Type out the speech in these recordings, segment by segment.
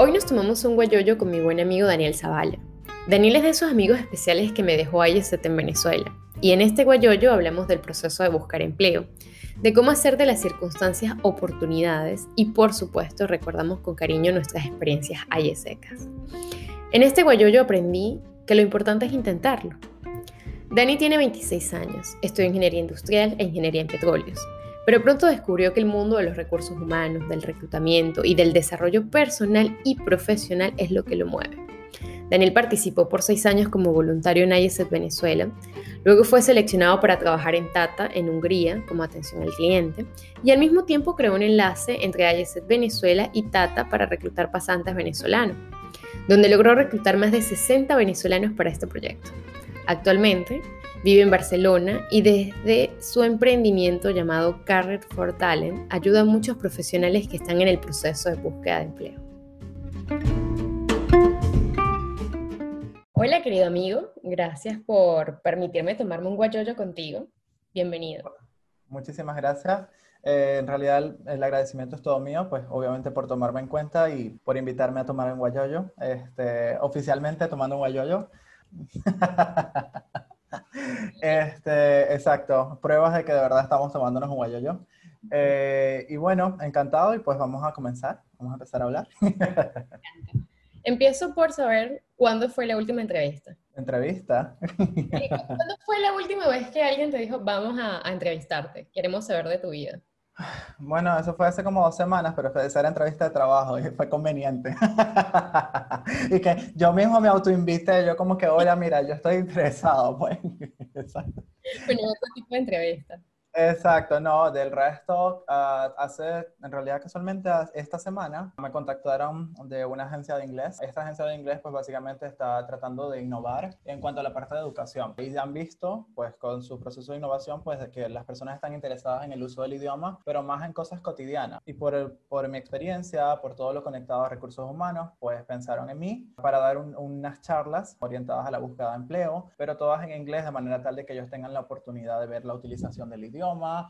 Hoy nos tomamos un guayoyo con mi buen amigo Daniel Zavala. Daniel es de esos amigos especiales que me dejó IESET en Venezuela. Y en este guayoyo hablamos del proceso de buscar empleo, de cómo hacer de las circunstancias oportunidades y por supuesto recordamos con cariño nuestras experiencias ayesecas. En este guayoyo aprendí que lo importante es intentarlo. Dani tiene 26 años, estudia ingeniería industrial e ingeniería en petróleos pero pronto descubrió que el mundo de los recursos humanos, del reclutamiento y del desarrollo personal y profesional es lo que lo mueve. Daniel participó por seis años como voluntario en IESET Venezuela, luego fue seleccionado para trabajar en Tata, en Hungría, como atención al cliente, y al mismo tiempo creó un enlace entre IESET Venezuela y Tata para reclutar pasantes venezolanos, donde logró reclutar más de 60 venezolanos para este proyecto. Actualmente, Vive en Barcelona y desde su emprendimiento llamado Carrot for Talent ayuda a muchos profesionales que están en el proceso de búsqueda de empleo. Hola querido amigo, gracias por permitirme tomarme un guayoyo contigo. Bienvenido. Muchísimas gracias. Eh, en realidad el agradecimiento es todo mío, pues obviamente por tomarme en cuenta y por invitarme a tomar un guayoyo, este, oficialmente tomando un guayoyo. Este, exacto, pruebas de que de verdad estamos tomándonos un guayoyo. Eh, y bueno, encantado y pues vamos a comenzar, vamos a empezar a hablar. Empiezo por saber cuándo fue la última entrevista. ¿Entrevista? ¿Cuándo fue la última vez que alguien te dijo, vamos a, a entrevistarte? Queremos saber de tu vida. Bueno, eso fue hace como dos semanas, pero fue esa era entrevista de trabajo y fue conveniente. y que yo mismo me autoinvité, yo como que, hola, mira, yo estoy interesado, pues. Bueno, otro tipo de entrevista. Exacto, no, del resto, ah, hace, en realidad casualmente esta semana me contactaron de una agencia de inglés. Esta agencia de inglés pues básicamente está tratando de innovar en cuanto a la parte de educación. Y han visto pues con su proceso de innovación pues que las personas están interesadas en el uso del idioma, pero más en cosas cotidianas. Y por mi experiencia, por todo lo conectado a recursos humanos, pues pensaron en mí para dar unas charlas orientadas a la búsqueda de empleo, pero todas en inglés de manera tal de que ellos tengan la oportunidad de ver la utilización del idioma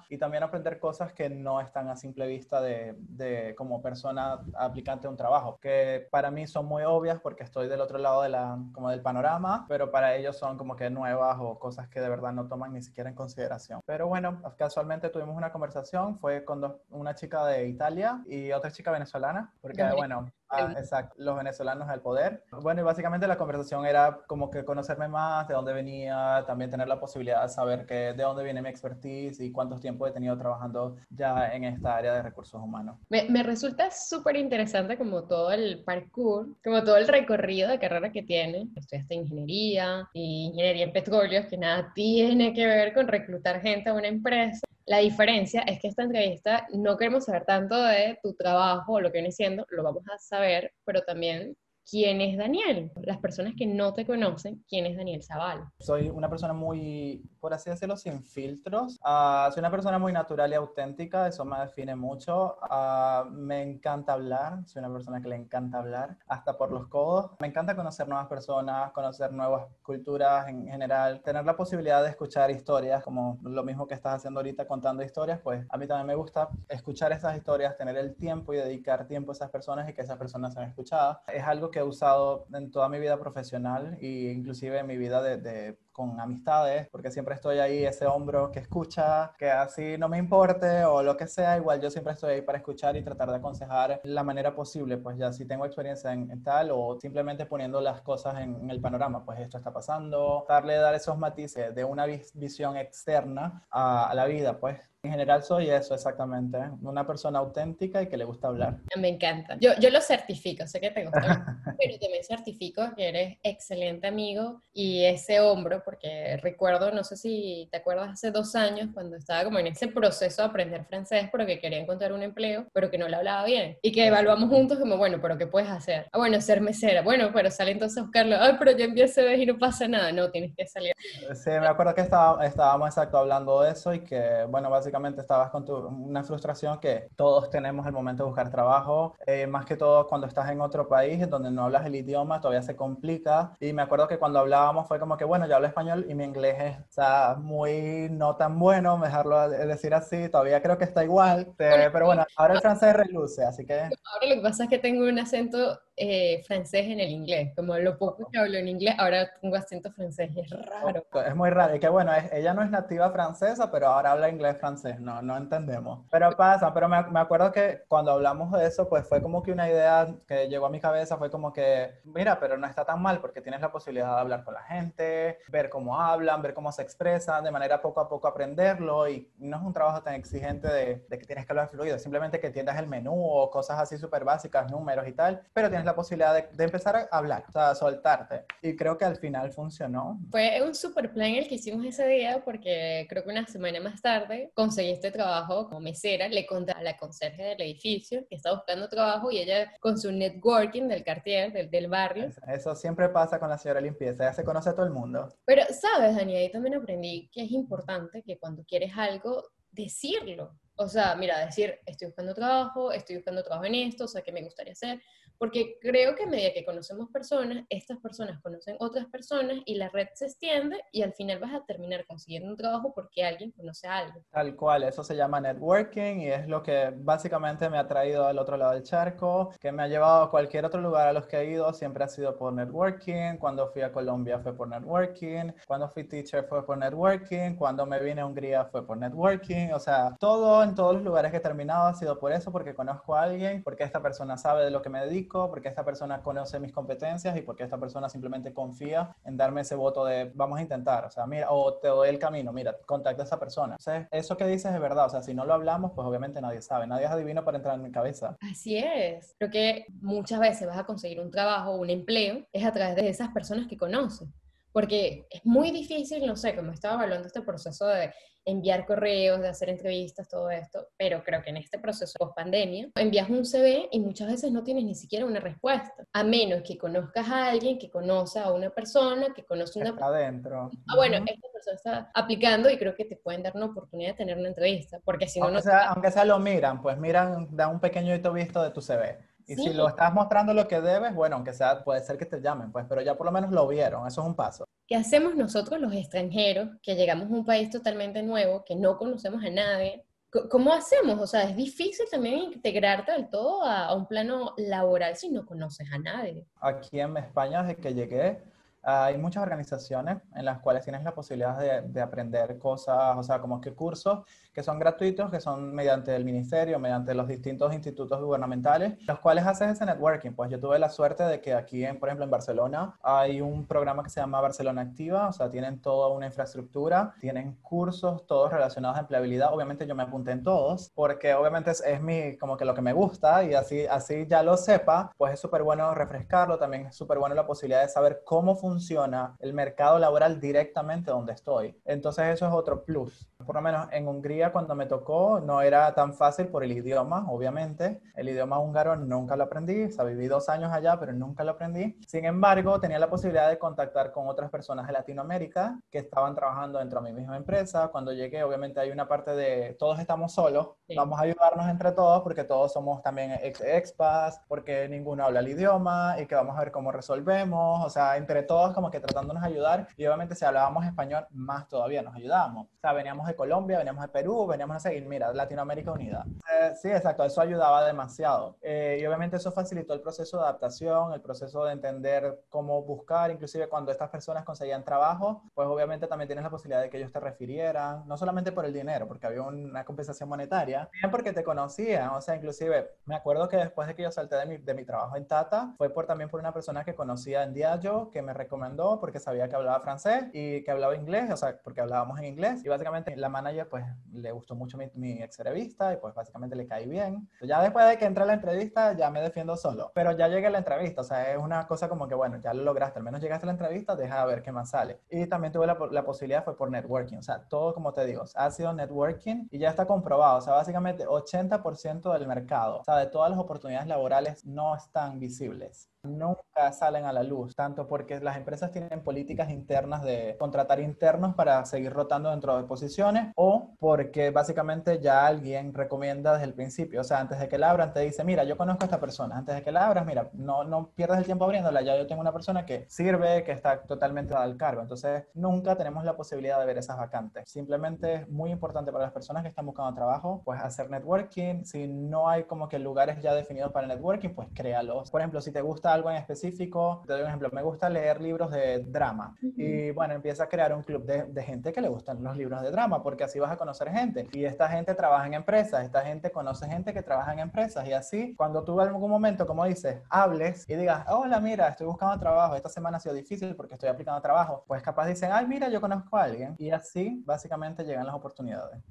y también aprender cosas que no están a simple vista de, de, como persona aplicante a un trabajo, que para mí son muy obvias porque estoy del otro lado de la, como del panorama, pero para ellos son como que nuevas o cosas que de verdad no toman ni siquiera en consideración. Pero bueno, casualmente tuvimos una conversación, fue con una chica de Italia y otra chica venezolana, porque bueno, Ah, exacto, los venezolanos al poder. Bueno, y básicamente la conversación era como que conocerme más, de dónde venía, también tener la posibilidad de saber que, de dónde viene mi expertise y cuántos tiempo he tenido trabajando ya en esta área de recursos humanos. Me, me resulta súper interesante como todo el parkour, como todo el recorrido de carrera que tiene. Estudiaste ingeniería y ingeniería en petróleos, que nada tiene que ver con reclutar gente a una empresa. La diferencia es que esta entrevista no queremos saber tanto de tu trabajo o lo que viene siendo, lo vamos a saber, pero también quién es Daniel. Las personas que no te conocen, quién es Daniel Zavala. Soy una persona muy, por así decirlo, sin filtros. Uh, soy una persona muy natural y auténtica, eso me define mucho. Uh, me encanta hablar, soy una persona que le encanta hablar, hasta por los codos. Me encanta conocer nuevas personas, conocer nuevas culturas en general, tener la posibilidad de escuchar historias, como lo mismo que estás haciendo ahorita contando historias, pues a mí también me gusta escuchar esas historias, tener el tiempo y dedicar tiempo a esas personas y que esas personas sean escuchadas. Es algo que he usado en toda mi vida profesional e inclusive en mi vida de, con amistades, porque siempre estoy ahí, ese hombro que escucha, que así no me importe o lo que sea, igual yo siempre estoy ahí para escuchar y tratar de aconsejar la manera posible, pues ya si tengo experiencia en, tal o simplemente poniendo las cosas en, el panorama, pues esto está pasando, darle, dar esos matices de una visión externa a, a la vida, pues en general soy eso, exactamente. Una persona auténtica y que le gusta hablar. Me encanta. Yo, yo lo certifico, sé que te gusta, pero también certifico que eres excelente amigo y ese hombro, porque recuerdo, no sé si te acuerdas, hace dos años cuando estaba como en ese proceso de aprender francés porque quería encontrar un empleo, pero que no le hablaba bien. Y que evaluamos juntos como, bueno, pero ¿qué puedes hacer? Ah, bueno, ser mesera. Bueno, pero sale entonces a buscarlo. Ay, pero ya empieza y no pasa nada. No, tienes que salir. Sí, me acuerdo que estaba, estábamos exacto hablando de eso y que, bueno, básicamente básicamente estabas con tu, una frustración que todos tenemos al momento de buscar trabajo, eh, más que todo cuando estás en otro país en donde no hablas el idioma, todavía se complica. Y me acuerdo que cuando hablábamos fue como que, bueno, yo hablo español y mi inglés es sea, muy no tan bueno, dejarlo decir así, todavía creo que está igual, pero bueno, ahora el francés reluce, así que... Ahora lo que pasa es que tengo un acento eh, francés en el inglés, como lo poco que hablo en inglés, ahora tengo acento francés y es raro. Es muy raro, y que bueno, ella no es nativa francesa, pero ahora habla inglés francés, no, entendemos. Pero pasa, pero me, acuerdo que cuando hablamos de eso, pues fue como que una idea que llegó a mi cabeza, fue como que, mira, pero no está tan mal porque tienes la posibilidad de hablar con la gente, ver cómo hablan, ver cómo se expresan, de manera poco a poco aprenderlo, y no es un trabajo tan exigente de, que tienes que hablar fluido, simplemente que entiendas el menú o cosas así súper básicas, números y tal, pero tienes la posibilidad de, empezar a hablar, o sea, soltarte. Y creo que al final funcionó. Fue un super plan el que hicimos ese día porque creo que una semana más tarde conseguí este trabajo como mesera. Le conté a la conserje del edificio que estaba buscando trabajo y ella con su networking del cartier, del, del barrio. Eso, siempre pasa con la señora limpieza, ya se conoce a todo el mundo. Pero, ¿sabes, Dani? Ahí también aprendí que es importante que cuando quieres algo, decirlo. O sea, mira, decir, estoy buscando trabajo, estoy buscando trabajo en esto, o sea, ¿qué me gustaría hacer? Porque creo que a medida que conocemos personas, estas personas conocen otras personas y la red se extiende y al final vas a terminar consiguiendo un trabajo porque alguien conoce a alguien. Tal cual, eso se llama networking y es lo que básicamente me ha traído al otro lado del charco, que me ha llevado a cualquier otro lugar a los que he ido, siempre ha sido por networking. Cuando fui a Colombia fue por networking, cuando fui teacher fue por networking, cuando me vine a Hungría fue por networking, o sea, todo en todos los lugares que he terminado ha sido por eso, porque conozco a alguien, porque esta persona sabe de lo que me dedico porque esta persona conoce mis competencias y porque esta persona simplemente confía en darme ese voto de vamos a intentar, o mira, o te doy el camino, mira, contacta a esa persona. Eso que dices es verdad, o sea, si no lo hablamos, pues obviamente nadie sabe, nadie es adivino para entrar en mi cabeza. Así es. Creo que muchas veces vas a conseguir un trabajo o un empleo es a través de esas personas que conoces porque es muy difícil, no sé, como estaba evaluando este proceso de enviar correos, de hacer entrevistas, todo esto, pero creo que en este proceso post pandemia envías un CV y muchas veces no tienes ni siquiera una respuesta, a menos que conozcas a alguien que conoce a una persona, que conoce una persona. adentro. Ah, bueno, esta persona está aplicando y creo que te pueden dar una oportunidad de tener una entrevista, porque si no, aunque Sea, aunque sea lo miran, pues miran, da un pequeño visto de tu CV. Y si lo estás mostrando lo que debes, bueno, aunque sea, puede ser que te llamen, pues, pero ya por lo menos lo vieron, eso es un paso. ¿Qué hacemos nosotros los extranjeros que llegamos a un país totalmente nuevo, que no conocemos a nadie? ¿Cómo hacemos? O sea, es difícil también integrarte del todo a, a un plano laboral si no conoces a nadie. Aquí en España, desde que llegué, hay muchas organizaciones en las cuales tienes la posibilidad de, de, aprender cosas, o sea, como que cursos que son gratuitos, que son mediante el ministerio, mediante los distintos institutos gubernamentales, los cuales haces ese networking. Pues yo tuve la suerte de que aquí, en, por ejemplo, en Barcelona, hay un programa que se llama Barcelona Activa, o sea, tienen toda una infraestructura, tienen cursos, todos relacionados a empleabilidad. Obviamente yo me apunté en todos, porque obviamente es, es mi, como que lo que me gusta y así, así ya lo sepa, pues es súper bueno refrescarlo, también es súper bueno la posibilidad de saber cómo funciona el mercado laboral directamente donde estoy. Entonces eso es otro plus. Por lo menos en Hungría cuando me tocó no era tan fácil por el idioma, obviamente. El idioma húngaro nunca lo aprendí, o sea, viví dos años allá, pero nunca lo aprendí. Sin embargo, tenía la posibilidad de contactar con otras personas de Latinoamérica que estaban trabajando dentro de mi misma empresa. Cuando llegué, obviamente hay una parte de todos estamos solos, vamos a ayudarnos entre todos porque todos somos también ex expats, porque ninguno habla el idioma y que vamos a ver cómo resolvemos. O sea, entre todos como que tratándonos de ayudar y obviamente si hablábamos español, más todavía nos ayudábamos. O sea, veníamos de Colombia, veníamos de Perú, veníamos a seguir, mira, Latinoamérica Unida. Eh, sí, exacto, eso ayudaba demasiado. Eh, y obviamente eso facilitó el proceso de adaptación, el proceso de entender cómo buscar, inclusive cuando estas personas conseguían trabajo, pues obviamente también tienes la posibilidad de que ellos te refirieran, no solamente por el dinero, porque había una compensación monetaria, bien porque te conocían, o sea, inclusive me acuerdo que después de que yo salté de mi, de mi trabajo en Tata, fue por, también por una persona que conocía en Diageo, que me recomendó porque sabía que hablaba francés y que hablaba inglés, o sea, porque hablábamos en inglés, y básicamente la manager pues le gustó mucho mi, mi ex entrevista y pues básicamente le caí bien. Ya después de que entré a la entrevista ya me defiendo solo, pero ya llegué a la entrevista, o sea, es una cosa como que bueno, ya lo lograste, al menos llegaste a la entrevista, deja ver qué más sale. Y también tuve la, la posibilidad fue por networking, o sea, todo como te digo, ha sido networking y ya está comprobado, o sea, básicamente 80% del mercado, o sea, de todas las oportunidades laborales no están visibles nunca salen a la luz, tanto porque las empresas tienen políticas internas de contratar internos para seguir rotando dentro de posiciones o porque básicamente ya alguien recomienda desde el principio, o sea, antes de que la abran te dice, mira, yo conozco a esta persona, antes de que la abras, mira, no, no pierdas el tiempo abriéndola, ya yo tengo una persona que sirve, que está totalmente al cargo, entonces nunca tenemos la posibilidad de ver esas vacantes. Simplemente es muy importante para las personas que están buscando trabajo, pues hacer networking, si no hay como que lugares ya definidos para networking, pues créalos. Por ejemplo, si te gusta algo en específico, te doy un ejemplo, me gusta leer libros de drama. Y bueno, empieza a crear un club de, de gente que le gustan los libros de drama, porque así vas a conocer gente. Y esta gente trabaja en empresas, esta gente conoce gente que trabaja en empresas. Y así cuando tú en algún momento, como dices, hables y digas, hola, mira, estoy buscando trabajo, esta semana ha sido difícil porque estoy aplicando trabajo, pues capaz dicen, ay, mira, yo conozco a alguien. Y así básicamente llegan las oportunidades.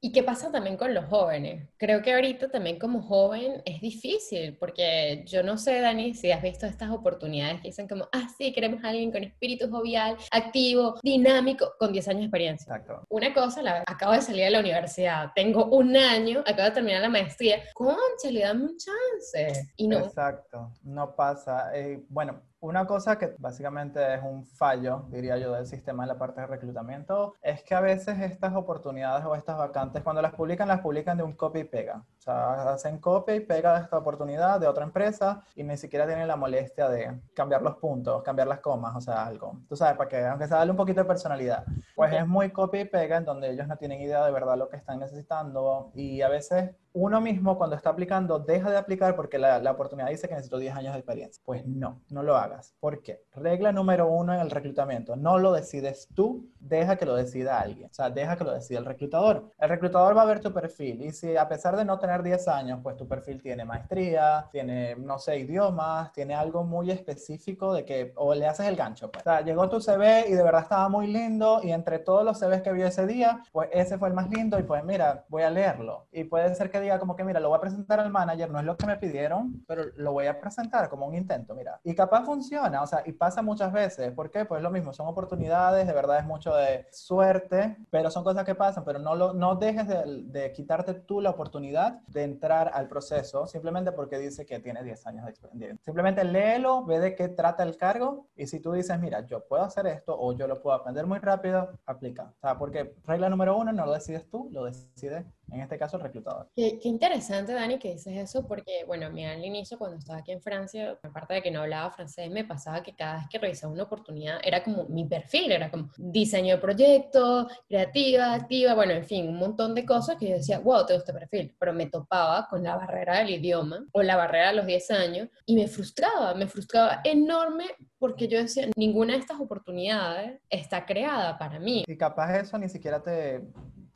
¿Y qué pasa también con los jóvenes? Creo que ahorita también como joven es difícil, porque yo no sé, Dani, si has visto estas oportunidades que dicen como, ah, sí, queremos a alguien con espíritu jovial, activo, dinámico, con 10 años de experiencia. Exacto. Una cosa, la, acabo de salir de la universidad, tengo un año, acabo de terminar la maestría, concha, le dan un chance. Y no. Exacto, no pasa. Eh, bueno, una cosa que básicamente es un fallo, diría yo, del sistema en la parte de reclutamiento, es que a veces estas oportunidades o estas vacantes, cuando las publican, las publican de un copy y pega. O sea, hacen copia y pega de esta oportunidad de otra empresa y ni siquiera tienen la molestia de cambiar los puntos, cambiar las comas, o sea, algo. Tú sabes, para que, aunque sea darle un poquito de personalidad, pues es muy copia y pega en donde ellos no tienen idea de verdad lo que están necesitando y a veces uno mismo cuando está aplicando deja de aplicar porque la, la, oportunidad dice que necesito 10 años de experiencia. Pues no, no lo hagas. ¿Por qué? Regla número uno en el reclutamiento, no lo decides tú, deja que lo decida alguien. O sea, deja que lo decida el reclutador. El reclutador va a ver tu perfil y si a pesar de no tener 10 años, pues tu perfil tiene maestría, tiene, no sé, idiomas, tiene algo muy específico de que, o le haces el gancho. Pues. O sea, llegó tu CV y de verdad estaba muy lindo y entre todos los CVs que vio ese día, pues ese fue el más lindo y pues mira, voy a leerlo. Y puede ser que diga como que, mira, lo voy a presentar al manager, no es lo que me pidieron, pero lo voy a presentar como un intento, mira. Y capaz funciona, o sea, y pasa muchas veces. ¿Por qué? Pues lo mismo, son oportunidades, de verdad es mucho de suerte, pero son cosas que pasan, pero no, lo, no dejes de, de quitarte tú la oportunidad de entrar al proceso simplemente porque dice que tiene 10 años de experiencia. Simplemente léelo, ve de qué trata el cargo y si tú dices, mira, yo puedo hacer esto o yo lo puedo aprender muy rápido, aplica. O sea, porque regla número uno, no lo decides tú, lo decide en este caso el reclutador. Qué, qué, interesante, Dani, que dices eso, porque, bueno, a mí al inicio, cuando estaba aquí en Francia, aparte de que no hablaba francés, me pasaba que cada vez que revisaba una oportunidad, era como mi perfil, era como diseño de proyecto, creativa, activa, bueno, en fin, un montón de cosas que yo decía, wow, tengo este perfil, pero me topaba con la barrera del idioma o la barrera de los 10 años y me frustraba, me frustraba enorme porque yo decía, ninguna de estas oportunidades está creada para mí. Y capaz eso ni siquiera te,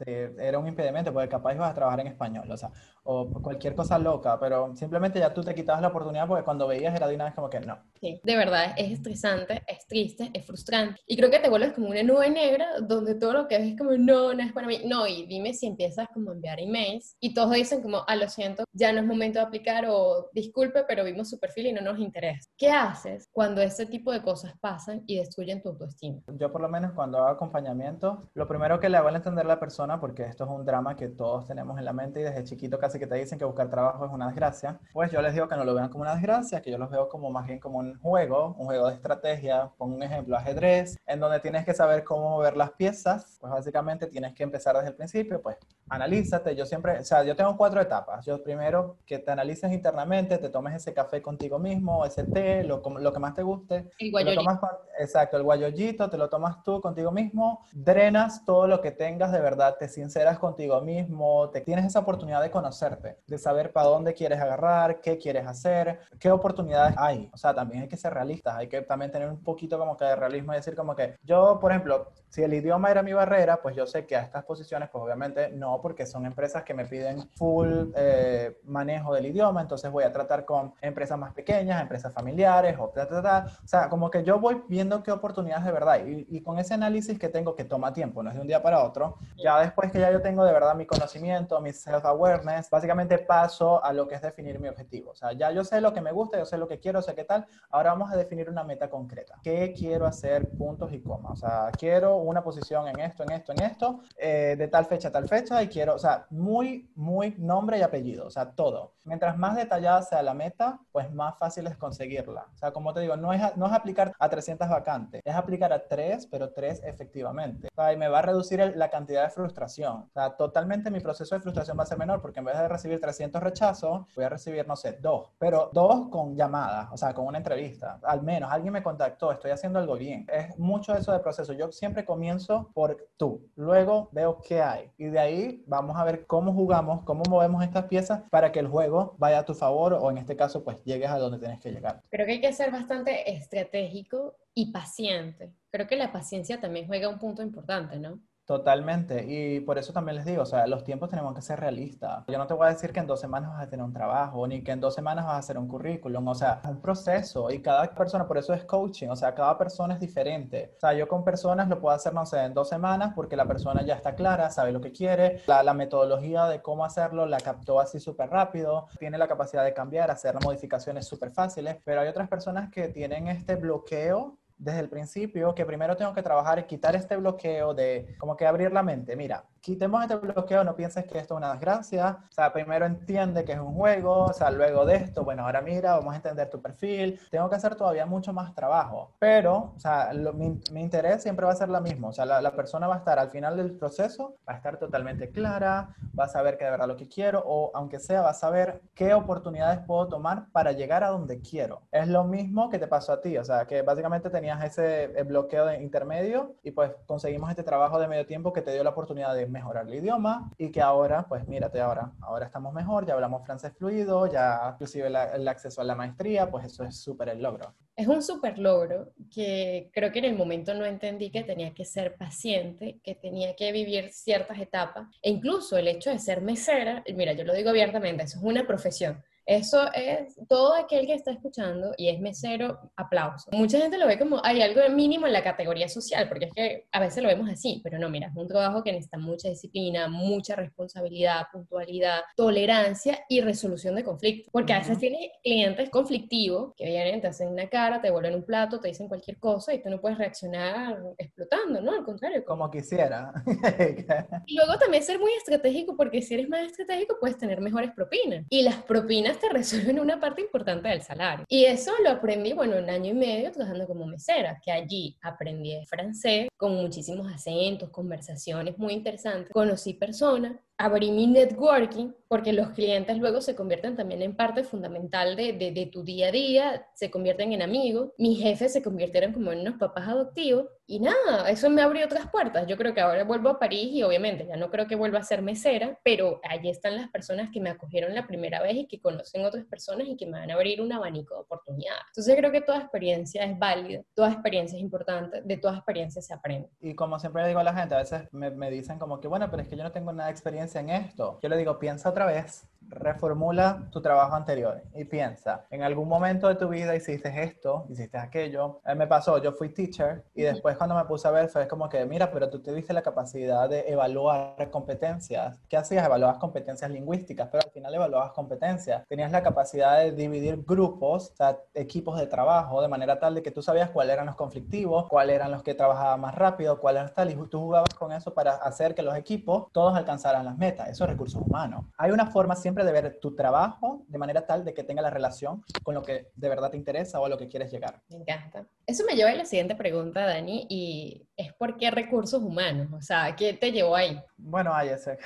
te, era un impedimento, porque capaz ibas a trabajar en español, o sea, o cualquier cosa loca, pero simplemente ya tú te quitabas la oportunidad porque cuando veías era de una vez como que no. Sí, de verdad, es estresante, es triste, es frustrante. Y creo que te vuelves como una nube negra donde todo lo que ves es como, no, no es para mí. No, y dime si empiezas como a enviar emails y todos dicen como, ah, lo siento, ya no es momento de aplicar o disculpe, pero vimos su perfil y no nos interesa. ¿Qué haces cuando ese tipo de cosas pasan y destruyen tu autoestima? Yo por lo menos cuando hago acompañamiento, lo primero que le hago es entender a la persona, porque esto es un drama que todos tenemos en la mente y desde chiquito casi que te dicen que buscar trabajo es una desgracia, pues yo les digo que no lo vean como una desgracia, que yo los veo como más bien como un juego, un juego de estrategia, pongo un ejemplo, ajedrez, en donde tienes que saber cómo mover las piezas, pues básicamente tienes que empezar desde el principio, pues analízate, yo siempre, o sea, yo tengo cuatro etapas, yo primero que te analices internamente, te tomes ese café contigo mismo, ese té, lo, lo que más te guste, el guayollito. Tomas, exacto, el guayollito, te lo tomas tú contigo mismo, drenas todo lo que tengas de verdad, te sinceras contigo mismo, te tienes esa oportunidad de conocerte, de saber para dónde quieres agarrar, qué quieres hacer, qué oportunidades hay. O sea, también hay que ser realistas, hay que también tener un poquito como que de realismo y decir como que yo, por ejemplo, si el idioma era mi barrera, pues yo sé que a estas posiciones, pues obviamente no, porque son empresas que me piden full eh, manejo del idioma, entonces voy a tratar con empresas más pequeñas, empresas familiares, o ta, ta, ta. O sea, como que yo voy viendo qué oportunidades de verdad y, y con ese análisis que tengo que toma tiempo, no es de un día para otro, ya después que ya yo tengo de verdad mi conocimiento, mi self-awareness, básicamente paso a lo que es definir mi objetivo. O sea, ya yo sé lo que me gusta, yo sé lo que quiero, sé qué tal, ahora vamos a definir una meta concreta. ¿Qué quiero hacer? Puntos y comas. O sea, quiero una posición en esto, en esto, en esto, eh, de tal fecha a tal fecha y quiero, o sea, muy, muy nombre y apellido, o sea, todo. Mientras más detallada sea la meta, pues más fácil es conseguirla. O sea, como te digo, no es, no es aplicar a 300 vacantes, es aplicar a 3, pero 3 efectivamente. O sea, y me va a reducir la cantidad de frustración. O sea, totalmente mi proceso de frustración va a ser menor porque en vez de recibir 300 rechazos, voy a recibir, no sé, 2, pero 2 con llamadas, o sea, con una entrevista. Al menos alguien me contactó, estoy haciendo algo bien. Es mucho eso de proceso. Yo siempre comienzo por tú, luego veo qué hay y de ahí vamos a ver cómo jugamos, cómo movemos estas piezas para que el juego vaya a tu favor o en este caso pues llegues a donde tienes que llegar. Creo que hay que ser bastante estratégico y paciente. Creo que la paciencia también juega un punto importante, ¿no? Totalmente, y por eso también les digo, o sea, los tiempos tenemos que ser realistas. Yo no te voy a decir que en dos semanas vas a tener un trabajo, ni que en dos semanas vas a hacer un currículum, o sea, es un proceso y cada persona, por eso es coaching, o sea, cada persona es diferente. O sea, yo con personas lo puedo hacer, no sé, en dos semanas porque la persona ya está clara, sabe lo que quiere, la, la metodología de cómo hacerlo la captó así súper rápido, tiene la capacidad de cambiar, hacer modificaciones súper fáciles, pero hay otras personas que tienen este bloqueo desde el principio que primero tengo que trabajar quitar este bloqueo de como que abrir la mente. Mira, quitemos este bloqueo, no pienses que esto es una desgracia. O sea, primero entiende que es un juego, o sea, luego de esto, bueno, ahora mira, vamos a entender tu perfil. Tengo que hacer todavía mucho más trabajo, pero, o sea, mi, mi, interés siempre va a ser la mismo. O sea, la, la, persona va a estar al final del proceso, va a estar totalmente clara, va a saber que de verdad lo que quiero, o aunque sea, va a saber qué oportunidades puedo tomar para llegar a donde quiero. Es lo mismo que te pasó a ti, o sea, que básicamente tenías ese bloqueo de intermedio y pues conseguimos este trabajo de medio tiempo que te dio la oportunidad de mejorar el idioma y que ahora, pues mírate ahora, ahora estamos mejor, ya hablamos francés fluido, ya inclusive el acceso a la maestría, pues eso es súper el logro. Es un súper logro que creo que en el momento no entendí que tenía que ser paciente, que tenía que vivir ciertas etapas e incluso el hecho de ser mesera, mira, yo lo digo abiertamente, eso es una profesión. Eso es todo aquel que está escuchando y es mesero, aplauso. Mucha gente lo ve como hay algo mínimo en la categoría social, porque es que a veces lo vemos así, pero no, mira, es un trabajo que necesita mucha disciplina, mucha responsabilidad, puntualidad, tolerancia y resolución de conflictos. Porque a veces tienes clientes conflictivos que vienen, te hacen una cara, te devuelven un plato, te dicen cualquier cosa y tú no puedes reaccionar explotando, ¿no? Al contrario. Como quisiera. y luego también ser muy estratégico, porque si eres más estratégico puedes tener mejores propinas. Y las propinas te resuelven una parte importante del salario. Y eso lo aprendí, bueno, un año y medio trabajando como mesera, que allí aprendí francés con muchísimos acentos, conversaciones muy interesantes. Conocí personas abrí mi networking, porque los clientes luego se convierten también en parte fundamental de, de, de, tu día a día, se convierten en amigos, mis jefes se convirtieron como en unos papás adoptivos, y nada, eso me abrió otras puertas. Yo creo que ahora vuelvo a París y obviamente ya no creo que vuelva a ser mesera, pero allí están las personas que me acogieron la primera vez y que conocen otras personas y que me van a abrir un abanico de oportunidades. Entonces creo que toda experiencia es válida, toda experiencia es importante, de toda experiencia se aprende. Y como siempre le digo a la gente, a veces me, me dicen como que, bueno, pero es que yo no tengo nada de experiencia en esto. Yo le digo, piensa otra vez, reformula tu trabajo anterior y piensa, en algún momento de tu vida hiciste esto, hiciste aquello. A mí me pasó, yo fui teacher y después cuando me puse a ver fue como que, mira, pero tú tuviste la capacidad de evaluar competencias. ¿Qué hacías? Evaluabas competencias lingüísticas, pero al final evaluabas competencias. Tenías la capacidad de dividir grupos, o sea, equipos de trabajo, de manera tal de que tú sabías cuáles eran los conflictivos, cuáles eran los que trabajaban más rápido, cuáles eran tal, y tú jugabas con eso para hacer que los equipos todos alcanzaran las metas. Eso es recursos humanos. Hay una forma siempre de ver tu trabajo de manera tal de que tenga la relación con lo que de verdad te interesa o a lo que quieres llegar. Me encanta. Eso me lleva a la siguiente pregunta, Dani, y es ¿por qué recursos humanos? O sea, ¿qué te llevó ahí? Bueno, ahí ese.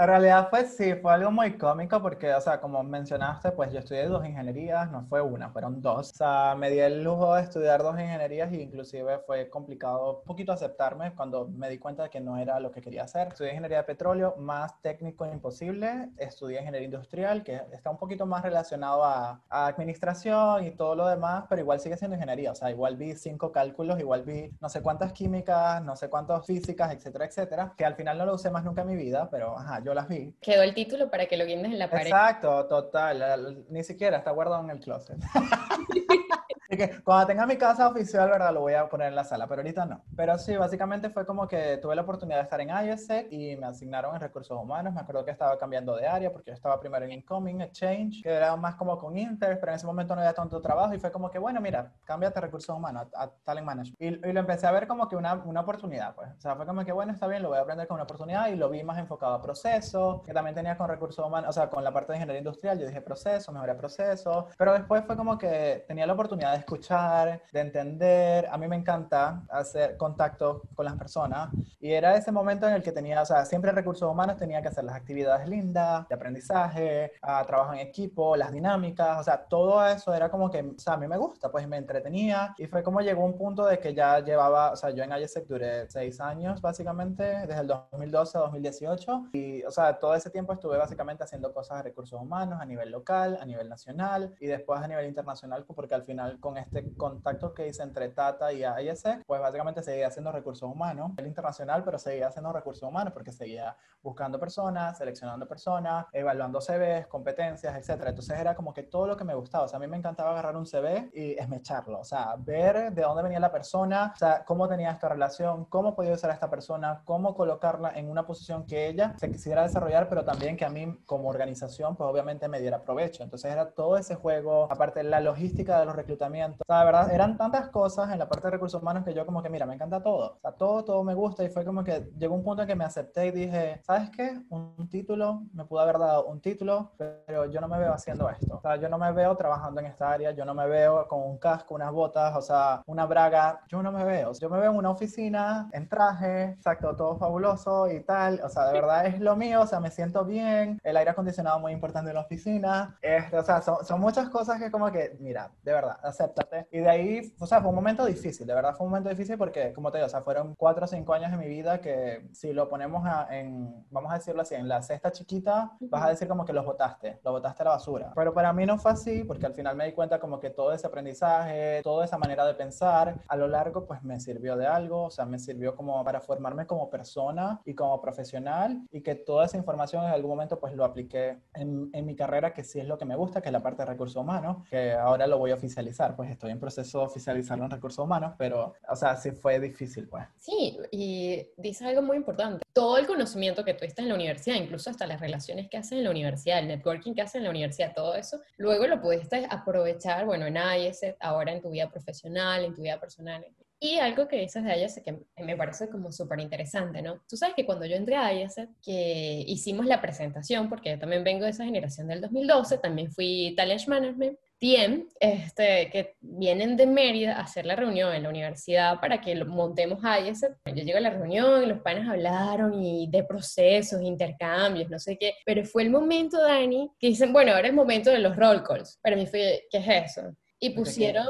En realidad fue sí, fue algo muy cómico porque, o sea, como mencionaste, pues yo estudié dos ingenierías, no fue una, fueron dos. O sea, me di el lujo de estudiar dos ingenierías y inclusive fue complicado un poquito aceptarme cuando me di cuenta de que no era lo que quería hacer. Estudié ingeniería de petróleo, más técnico imposible. Estudié ingeniería industrial, que está un poquito más relacionado a, a administración y todo lo demás, pero igual sigue siendo ingeniería. O sea, igual vi cinco cálculos, igual vi no sé cuántas químicas, no sé cuántas físicas, etcétera, etcétera, que al final no lo usé más nunca en mi vida, pero ajá, yo las vi. Quedó el título para que lo guindes en la pared. Exacto, total. Ni siquiera está guardado en el closet. que cuando tenga mi casa oficial, ¿verdad? Lo voy a poner en la sala, pero ahorita no. Pero sí, básicamente fue como que tuve la oportunidad de estar en ISEC y me asignaron en recursos humanos. Me acuerdo que estaba cambiando de área porque yo estaba primero en Incoming, Exchange, que era más como con Inter, pero en ese momento no había tanto trabajo y fue como que, bueno, mira, cámbiate a recursos humanos, a, Talent Management. Y, y, lo empecé a ver como que una, una oportunidad, pues. O sea, fue como que, bueno, está bien, lo voy a aprender como una oportunidad y lo vi más enfocado a procesos, que también tenía con recursos humanos, o sea, con la parte de ingeniería industrial, yo dije proceso, mejoré proceso, pero después fue como que tenía la oportunidad de escuchar, de entender, a mí me encanta hacer contacto con las personas. Y era ese momento en el que tenía, o sea, siempre recursos humanos tenía que hacer las actividades lindas, de aprendizaje, a trabajo en equipo, las dinámicas, o sea, todo eso era como que, o sea, a mí me gusta, pues me entretenía. Y fue como llegó un punto de que ya llevaba, o sea, yo en IESEC duré seis años básicamente, desde el 2012 a 2018 y, o sea, todo ese tiempo estuve básicamente haciendo cosas de recursos humanos a nivel local, a nivel nacional y después a nivel internacional, porque al final con este contacto que hice entre Tata y IESEC, pues básicamente seguía haciendo recursos humanos, el internacional, pero seguía haciendo recursos humanos porque seguía buscando personas, seleccionando personas, evaluando CVs, competencias, etcétera. Entonces era como que todo lo que me gustaba, o sea, a mí me encantaba agarrar un CV y esmecharlo, o sea, ver de dónde venía la persona, o sea, cómo tenía esta relación, cómo podía usar a esta persona, cómo colocarla en una posición que ella se quisiera desarrollar, pero también que a mí como organización, pues obviamente me diera provecho. Entonces era todo ese juego, aparte la logística de los reclutamientos, o sea, la verdad, eran tantas cosas en la parte de recursos humanos que yo como que, mira, me encanta todo, o sea, todo, todo me gusta y fue como que llegó un punto en que me acepté y dije, ¿sabes qué? Un título, me pudo haber dado un título, pero yo no me veo haciendo esto. O sea, yo no me veo trabajando en esta área, yo no me veo con un casco, unas botas, o sea, una braga, yo no me veo. Yo me veo en una oficina, en traje, exacto, todo fabuloso y tal. O sea, de verdad es lo mío, o sea, me siento bien, el aire acondicionado muy importante en la oficina. Este, o sea, son, son muchas cosas que como que, mira, de verdad, Y de ahí, o sea, fue un momento difícil, de verdad fue un momento difícil porque, como te digo, o sea, fueron cuatro o cinco años de mi vida que si lo ponemos en, vamos a decirlo así, en la cesta chiquita, vas a decir como que los botaste, lo botaste a la basura. Pero para mí no fue así porque al final me di cuenta como que todo ese aprendizaje, toda esa manera de pensar, a lo largo pues me sirvió de algo, o sea, me sirvió como para formarme como persona y como profesional y que toda esa información en algún momento pues lo apliqué en, en mi carrera que sí es lo que me gusta, que es la parte de recursos humanos, que ahora lo voy a oficializar, pues estoy en proceso de oficializarlo en recursos humanos, pero o sea, sí fue difícil pues. Sí, y dice algo muy importante, todo el conocimiento que tuviste en la universidad, incluso hasta las relaciones que haces en la universidad, el networking que haces en la universidad, todo eso, luego lo pudiste aprovechar, bueno, en IES, ahora en tu vida profesional, en tu vida personal. Y algo que dices de IES que me parece como súper interesante, ¿no? Tú sabes que cuando yo entré a IES, que hicimos la presentación, porque yo también vengo de esa generación del 2012, también fui Talent Management, TM, este, que vienen de Mérida a hacer la reunión en la universidad para que montemos IES. Yo llego a la reunión y los panes hablaron y de procesos, intercambios, no sé qué, pero fue el momento, Dani, que dicen, bueno, ahora es momento de los roll calls. Para mí fue, ¿qué es eso? Y pusieron,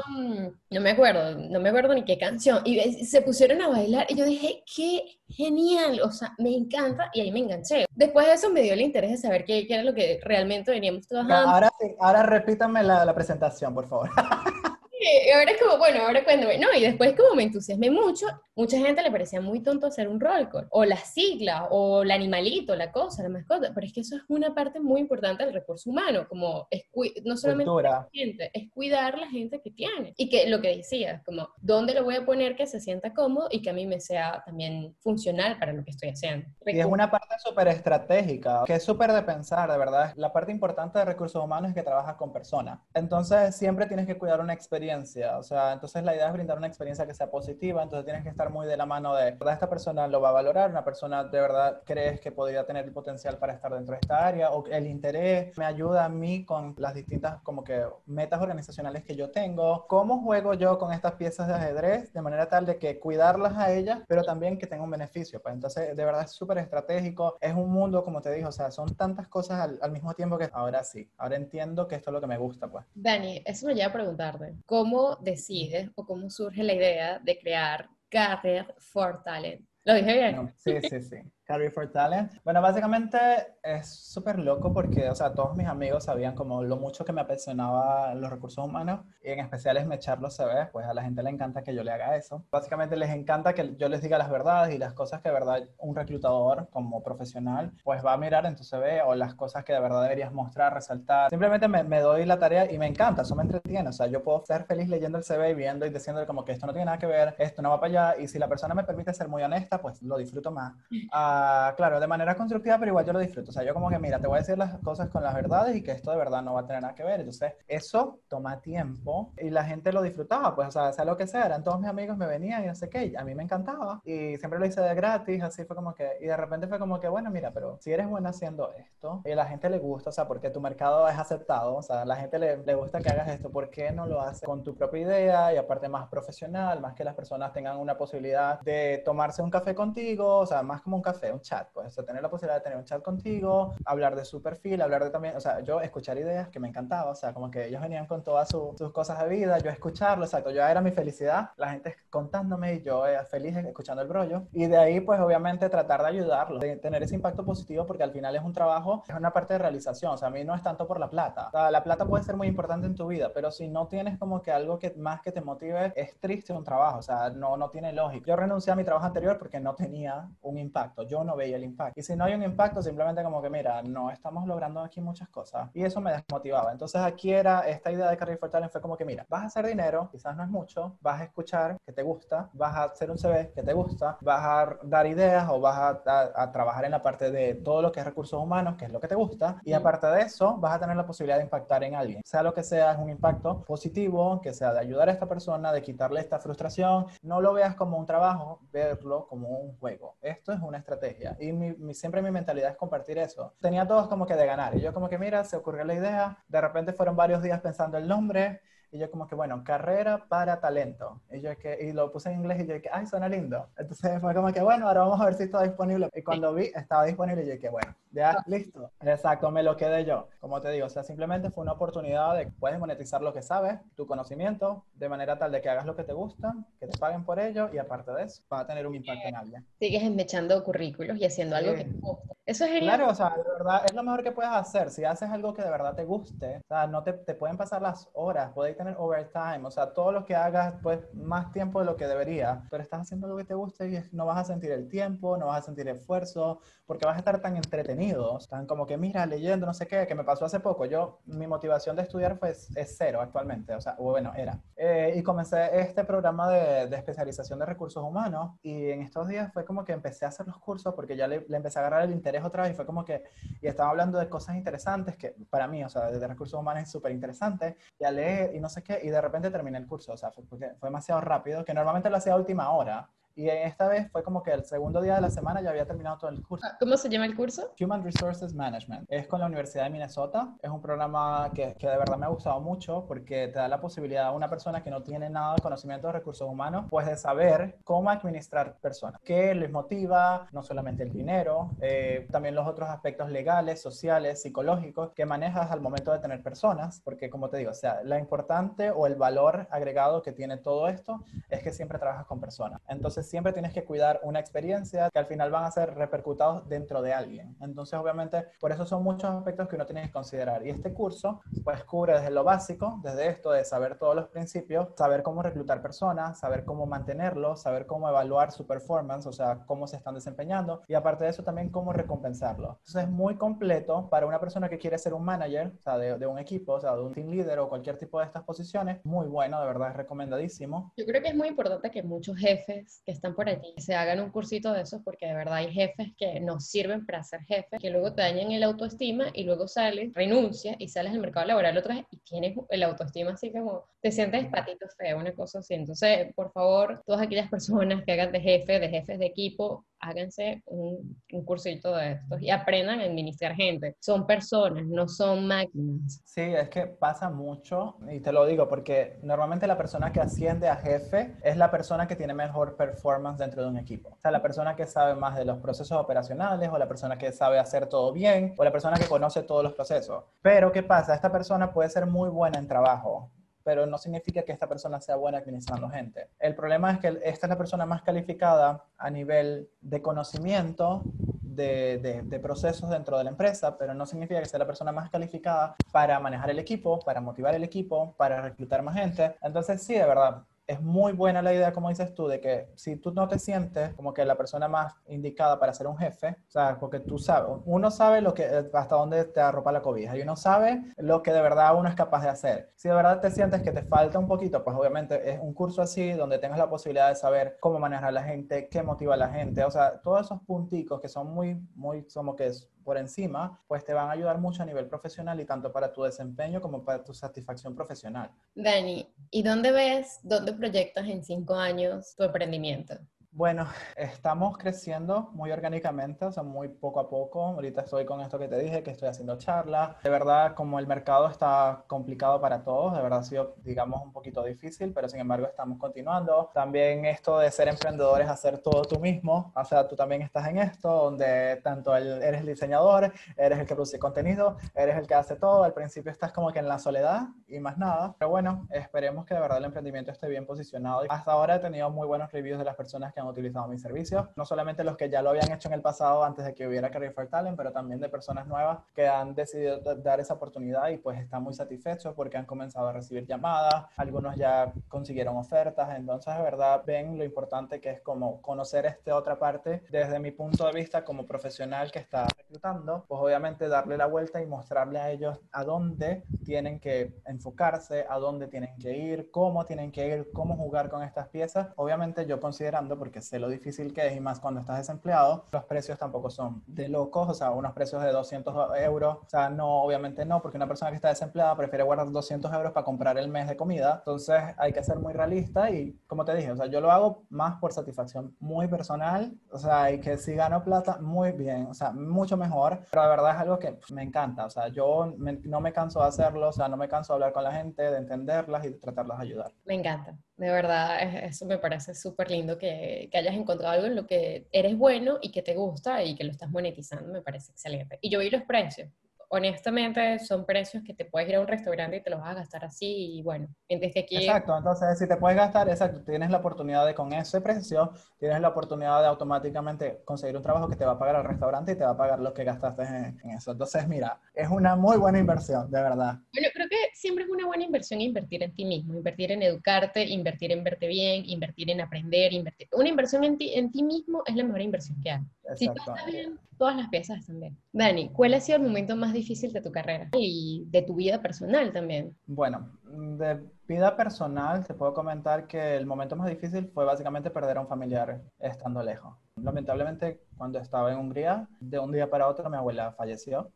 no me acuerdo, no me acuerdo ni qué canción, y se pusieron a bailar y yo dije, qué genial, o sea, me encanta y ahí me enganché. Después de eso me dio el interés de saber qué, qué era lo que realmente veníamos trabajando. Ahora, ahora repítame la, la presentación, por favor. Y ahora es como, bueno, ahora cuéntame. No, y después como me entusiasmé mucho, mucha gente le parecía muy tonto hacer un roll call, o la sigla, o el animalito, la cosa, la mascota, pero es que eso es una parte muy importante del recurso humano, como es no solamente la gente, es cuidar la gente que tiene. Y que lo que decías, como, ¿dónde lo voy a poner que se sienta cómodo y que a mí me sea también funcional para lo que estoy haciendo? Y es una parte súper estratégica, que es súper de pensar, de verdad. La parte importante de recursos humanos es que trabajas con personas. Entonces, siempre tienes que cuidar una experiencia o sea, entonces la idea es brindar una experiencia que sea positiva, entonces tienes que estar muy de la mano de, ¿verdad? Esta persona lo va a valorar, una persona de verdad crees que podría tener el potencial para estar dentro de esta área, o el interés me ayuda a mí con las distintas como que metas organizacionales que yo tengo, cómo juego yo con estas piezas de ajedrez de manera tal de que cuidarlas a ellas, pero también que tenga un beneficio, pues entonces de verdad es súper estratégico, es un mundo, como te digo, o sea, son tantas cosas al, al mismo tiempo que ahora sí, ahora entiendo que esto es lo que me gusta, pues. Dani, eso me lleva a preguntarte, ¿cómo ¿Cómo decides o cómo surge la idea de crear Career for Talent? ¿Lo dije bien? sí, sí, sí. Career for Talent. Bueno, básicamente es súper loco porque, o sea, todos mis amigos sabían como lo mucho que me apasionaba los recursos humanos y en especial es mechar los CVs, pues a la gente le encanta que yo le haga eso. Básicamente les encanta que yo les diga las verdades y las cosas que de verdad un reclutador como profesional pues va a mirar en tu CV o las cosas que de verdad deberías mostrar, resaltar. Simplemente me, me doy la tarea y me encanta, eso me entretiene. O sea, yo puedo ser feliz leyendo el CV y viendo y diciéndole como que esto no tiene nada que ver, esto no va para allá y si la persona me permite ser muy honesta, pues lo disfruto más. Uh, claro, de manera constructiva, pero igual yo lo disfruto. O sea, yo como que, mira, te voy a decir las cosas con las verdades y que esto de verdad no va a tener nada que ver. Entonces, eso toma tiempo y la gente lo disfrutaba, pues, o sea, sea lo que sea, eran todos mis amigos, me venían y no sé qué, a mí me encantaba y siempre lo hice de gratis, así fue como que, y de repente fue como que, bueno, mira, pero si eres buena haciendo esto y a la gente le gusta, o sea, porque tu mercado es aceptado, o sea, a la gente le, le gusta que hagas esto, ¿por qué no lo haces con tu propia idea y aparte más profesional, más que las personas tengan una posibilidad de tomarse un café contigo, o sea, más como un café, un chat, pues, o sea, tener la posibilidad de tener un chat contigo, hablar de su perfil, hablar de también, o sea, yo escuchar ideas que me encantaba, o sea, como que ellos venían con todas sus cosas de vida, yo escucharlo, exacto, ya era mi felicidad, la gente contándome y yo eh, feliz escuchando el brollo, y de ahí, pues, obviamente, tratar de ayudarlos, de tener ese impacto positivo, porque al final es un trabajo, es una parte de realización, o sea, a mí no es tanto por la plata, o sea, la plata puede ser muy importante en tu vida, pero si no tienes como que algo que más que te motive, es triste un trabajo, o sea, no, no tiene lógica. Yo renuncié a mi trabajo anterior porque no tenía un impacto, yo no veía el impacto. Y si no hay un impacto, simplemente como que, mira, no estamos logrando aquí muchas cosas. Y eso me desmotivaba. Entonces aquí era esta idea de Career for Talent fue como que, mira, vas a hacer dinero, quizás no es mucho, vas a escuchar que te gusta, vas a hacer un CV que te gusta, vas a dar ideas o vas a, a, a trabajar en la parte de todo lo que es recursos humanos, que es lo que te gusta. Y aparte de eso, vas a tener la posibilidad de impactar en alguien. Sea lo que sea, es un impacto positivo, que sea de ayudar a esta persona, de quitarle esta frustración. No lo veas como un trabajo, verlo como un juego. Esto es una estrategia. Y mi, mi, siempre mi mentalidad es compartir eso. Tenía todos como que de ganar. Y yo como que, mira, se ocurrió la idea. De repente fueron varios días pensando el nombre. Y yo como que, bueno, carrera para talento. Y yo que, y lo puse en inglés y yo que, ay, suena lindo. Entonces fue como que, bueno, ahora vamos a ver si está disponible. Y cuando vi, estaba disponible y yo que, bueno, ya, listo. Exacto, me lo quedé yo. Como te digo, o sea, simplemente fue una oportunidad de que puedes monetizar lo que sabes, tu conocimiento, de manera tal de que hagas lo que te gusta, que te paguen por ello y aparte de eso, va a tener un impacto en alguien. Sigues enmechando currículos y haciendo algo que te gusta. Eso es genial. Claro, o sea, de verdad, es lo mejor que puedes hacer. Si haces algo que de verdad te guste, o sea, no te, te pueden pasar las horas, podéis tener overtime, o sea, todo lo que hagas, pues, más tiempo de lo que debería, pero estás haciendo lo que te gusta y no vas a sentir el tiempo, no vas a sentir esfuerzo, porque vas a estar tan entretenido, tan como que, mira, leyendo, no sé qué, que me pasó hace poco. Yo, mi motivación de estudiar fue, es cero actualmente, o sea, bueno, era. Eh, y comencé este programa de, de, especialización de recursos humanos y en estos días fue como que empecé a hacer los cursos porque ya le, le empecé a agarrar el interés otra vez y fue como que, y estaba hablando de cosas interesantes que para mí, o sea, de recursos humanos es súper interesante, y a leer y no sé qué, y de repente terminé el curso, o sea, fue, fue demasiado rápido, que normalmente lo hacía a última hora, y esta vez fue como que el segundo día de la semana ya había terminado todo el curso. ¿Cómo se llama el curso? Human Resources Management. Es con la Universidad de Minnesota. Es un programa que, que, de verdad me ha gustado mucho porque te da la posibilidad a una persona que no tiene nada de conocimiento de recursos humanos, pues de saber cómo administrar personas. ¿Qué les motiva? No solamente el dinero, eh, también los otros aspectos legales, sociales, psicológicos que manejas al momento de tener personas. Porque como te digo, o sea, la importante o el valor agregado que tiene todo esto es que siempre trabajas con personas. Entonces, siempre tienes que cuidar una experiencia que al final van a ser repercutados dentro de alguien. Entonces, obviamente, por eso son muchos aspectos que uno tiene que considerar. Y este curso, pues, cubre desde lo básico, desde esto de saber todos los principios, saber cómo reclutar personas, saber cómo mantenerlos, saber cómo evaluar su performance, o sea, cómo se están desempeñando, y aparte de eso, también cómo recompensarlo. Entonces, es muy completo para una persona que quiere ser un manager, o sea, de, un equipo, o sea, de un team leader o cualquier tipo de estas posiciones. Muy bueno, de verdad, es recomendadísimo. Yo creo que es muy importante que muchos jefes están por allí, se hagan un cursito de esos, porque de verdad hay jefes que nos sirven para ser jefes, que luego te dañan el autoestima y luego sales, renuncias y sales al mercado laboral otra vez y tienes el autoestima así como, te sientes patito feo, una cosa así. Entonces, por favor, todas aquellas personas que hagan de jefe, de jefes de equipo, háganse un, un, cursito de estos y aprendan a administrar gente. Son personas, no son máquinas. Sí, es que pasa mucho y te lo digo porque normalmente la persona que asciende a jefe es la persona que tiene mejor performance dentro de un equipo. O sea, la persona que sabe más de los procesos operacionales o la persona que sabe hacer todo bien o la persona que conoce todos los procesos. Pero ¿qué pasa? Esta persona puede ser muy buena en trabajo, pero no significa que esta persona sea buena administrando gente. El problema es que esta es la persona más calificada a nivel de conocimiento de, de, procesos dentro de la empresa, pero no significa que sea la persona más calificada para manejar el equipo, para motivar el equipo, para reclutar más gente. Entonces, sí, de verdad, es muy buena la idea, como dices tú, de que si tú no te sientes como que la persona más indicada para ser un jefe, o sea, porque tú sabes, uno sabe lo que, hasta dónde te arropa la cobija y uno sabe lo que de verdad uno es capaz de hacer. Si de verdad te sientes que te falta un poquito, pues obviamente es un curso así donde tengas la posibilidad de saber cómo manejar a la gente, qué motiva a la gente, o sea, todos esos punticos que son muy, muy, como que es por encima, pues te van a ayudar mucho a nivel profesional y tanto para tu desempeño como para tu satisfacción profesional. Dani, ¿y dónde ves, dónde proyectas en cinco años tu emprendimiento? Bueno, estamos creciendo muy orgánicamente, o sea, muy poco a poco. Ahorita estoy con esto que te dije, que estoy haciendo charlas. De verdad, como el mercado está complicado para todos, de verdad ha sido, digamos, un poquito difícil, pero sin embargo estamos continuando. También esto de ser emprendedor es hacer todo tú mismo, o sea, tú también estás en esto, donde tanto eres el diseñador, eres el que produce contenido, eres el que hace todo. Al principio estás como que en la soledad y más nada. Pero bueno, esperemos que de verdad el emprendimiento esté bien posicionado. Hasta ahora he tenido muy buenos reviews de las personas que han utilizado mis servicios, no solamente los que ya lo habían hecho en el pasado antes de que hubiera Career for Talent, pero también de personas nuevas que han decidido dar esa oportunidad y pues están muy satisfechos porque han comenzado a recibir llamadas, algunos ya consiguieron ofertas, entonces de verdad ven lo importante que es como conocer esta otra parte desde mi punto de vista como profesional que está reclutando, pues obviamente darle la vuelta y mostrarle a ellos a dónde tienen que enfocarse, a dónde tienen que ir, cómo tienen que ir, cómo jugar con estas piezas, obviamente yo considerando porque sé lo difícil que es y más cuando estás desempleado, los precios tampoco son de locos, o sea, unos precios de 200 euros, o sea, no, obviamente no, porque una persona que está desempleada prefiere guardar 200 euros para comprar el mes de comida, entonces hay que ser muy realista y como te dije, o sea, yo lo hago más por satisfacción muy personal, o sea, y que si gano plata, muy bien, o sea, mucho mejor, pero la verdad es algo que me encanta, o sea, yo no me canso de hacerlo, o sea, no me canso de hablar con la gente, de entenderlas y de tratarlas de ayudar. Me encanta. De verdad, eso me parece súper lindo que, que, hayas encontrado algo en lo que eres bueno y que te gusta y que lo estás monetizando, me parece excelente. Y yo vi los precios honestamente son precios que te puedes ir a un restaurante y te los vas a gastar así y bueno, que aquí... Exacto, entonces si te puedes gastar, exacto, tienes la oportunidad de con ese precio, tienes la oportunidad de automáticamente conseguir un trabajo que te va a pagar al restaurante y te va a pagar lo que gastaste en, eso. Entonces, mira, es una muy buena inversión, de verdad. Bueno, creo que siempre es una buena inversión invertir en ti mismo, invertir en educarte, invertir en verte bien, invertir en aprender, invertir... Una inversión en ti, en ti mismo es la mejor inversión que hay. Si estás bien, todas las piezas están bien. Dani, ¿cuál ha sido el momento más difícil de tu carrera y de tu vida personal también? Bueno, de vida personal te puedo comentar que el momento más difícil fue básicamente perder a un familiar estando lejos. Lamentablemente, cuando estaba en Hungría, de un día para otro mi abuela falleció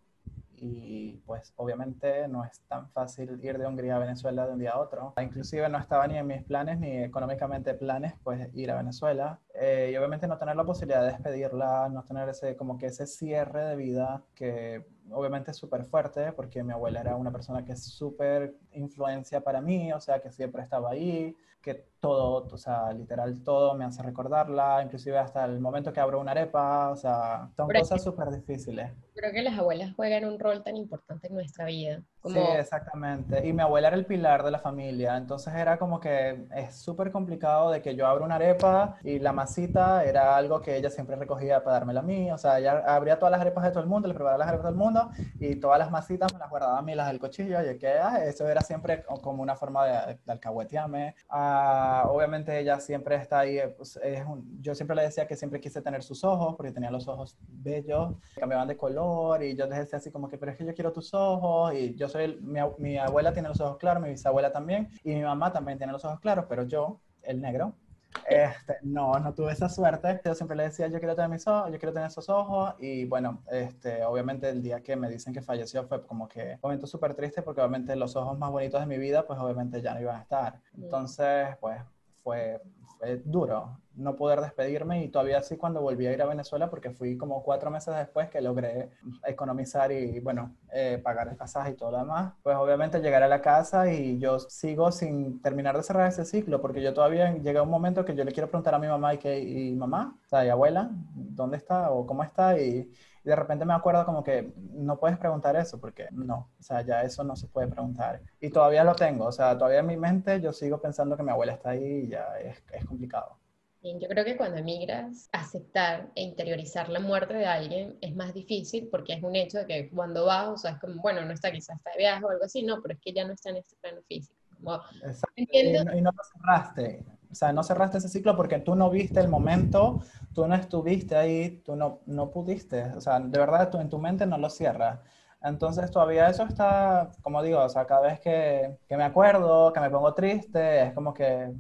y pues obviamente no es tan fácil ir de Hungría a Venezuela de un día a otro. Inclusive no estaba ni en mis planes ni económicamente planes pues ir a Venezuela eh, y obviamente no tener la posibilidad de despedirla, no tener ese como que ese cierre de vida que obviamente es súper fuerte porque mi abuela era una persona que es súper influencia para mí, o sea que siempre estaba ahí, que todo, o sea, literal todo me hace recordarla, inclusive hasta el momento que abro una arepa, o sea, son cosas súper difíciles. Creo que las abuelas juegan un rol tan importante en nuestra vida. Sí, exactamente. Y mi abuela era el pilar de la familia, entonces era como que es súper complicado de que yo abro una arepa y la masita era algo que ella siempre recogía para dármela a mí, o sea, ella abría todas las arepas de todo el mundo, le preparaba las arepas de todo el mundo y todas las masitas me las guardaba a mí, las del cuchillo, y que ah, eso era siempre como una forma de, de alcahuetearme. Ah, obviamente ella siempre está ahí, pues, es yo siempre le decía que siempre quise tener sus ojos, porque tenía los ojos bellos, cambiaban de color y yo les decía así como que, pero es que yo quiero tus ojos y yo mi, abuela tiene los ojos claros, mi bisabuela también, y mi mamá también tiene los ojos claros, pero yo, el negro, este, no, no tuve esa suerte. Yo siempre le decía, yo quiero tener mis ojos, yo quiero tener esos ojos. Y bueno, este, obviamente el día que me dicen que falleció fue como que un momento súper triste porque obviamente los ojos más bonitos de mi vida, pues obviamente ya no iban a estar. Entonces, pues fue, fue duro no poder despedirme y todavía así cuando volví a ir a Venezuela porque fui como cuatro meses después que logré economizar y bueno, eh, pagar el pasaje y todo lo demás, pues obviamente llegar a la casa y yo sigo sin terminar de cerrar ese ciclo porque yo todavía llega un momento que yo le quiero preguntar a mi mamá y que, y mamá, o sea, y abuela, ¿dónde está o cómo está? Y, y de repente me acuerdo como que no puedes preguntar eso porque no, o sea, ya eso no se puede preguntar. Y todavía lo tengo, o sea, todavía en mi mente yo sigo pensando que mi abuela está ahí y ya es, es complicado. Yo creo que cuando emigras, aceptar e interiorizar la muerte de alguien es más difícil porque es un hecho de que cuando vas, o sea, es como, bueno, no está quizás está de viaje o algo así, no, pero es que ya no está en este plano físico. Y, no, lo cerraste, o sea, no cerraste ese ciclo porque tú no viste el momento, tú no estuviste ahí, tú no, no pudiste, o sea, de verdad tú en tu mente no lo cierras. Entonces todavía eso está, como digo, o sea, cada vez que, que me acuerdo, que me pongo triste, es como que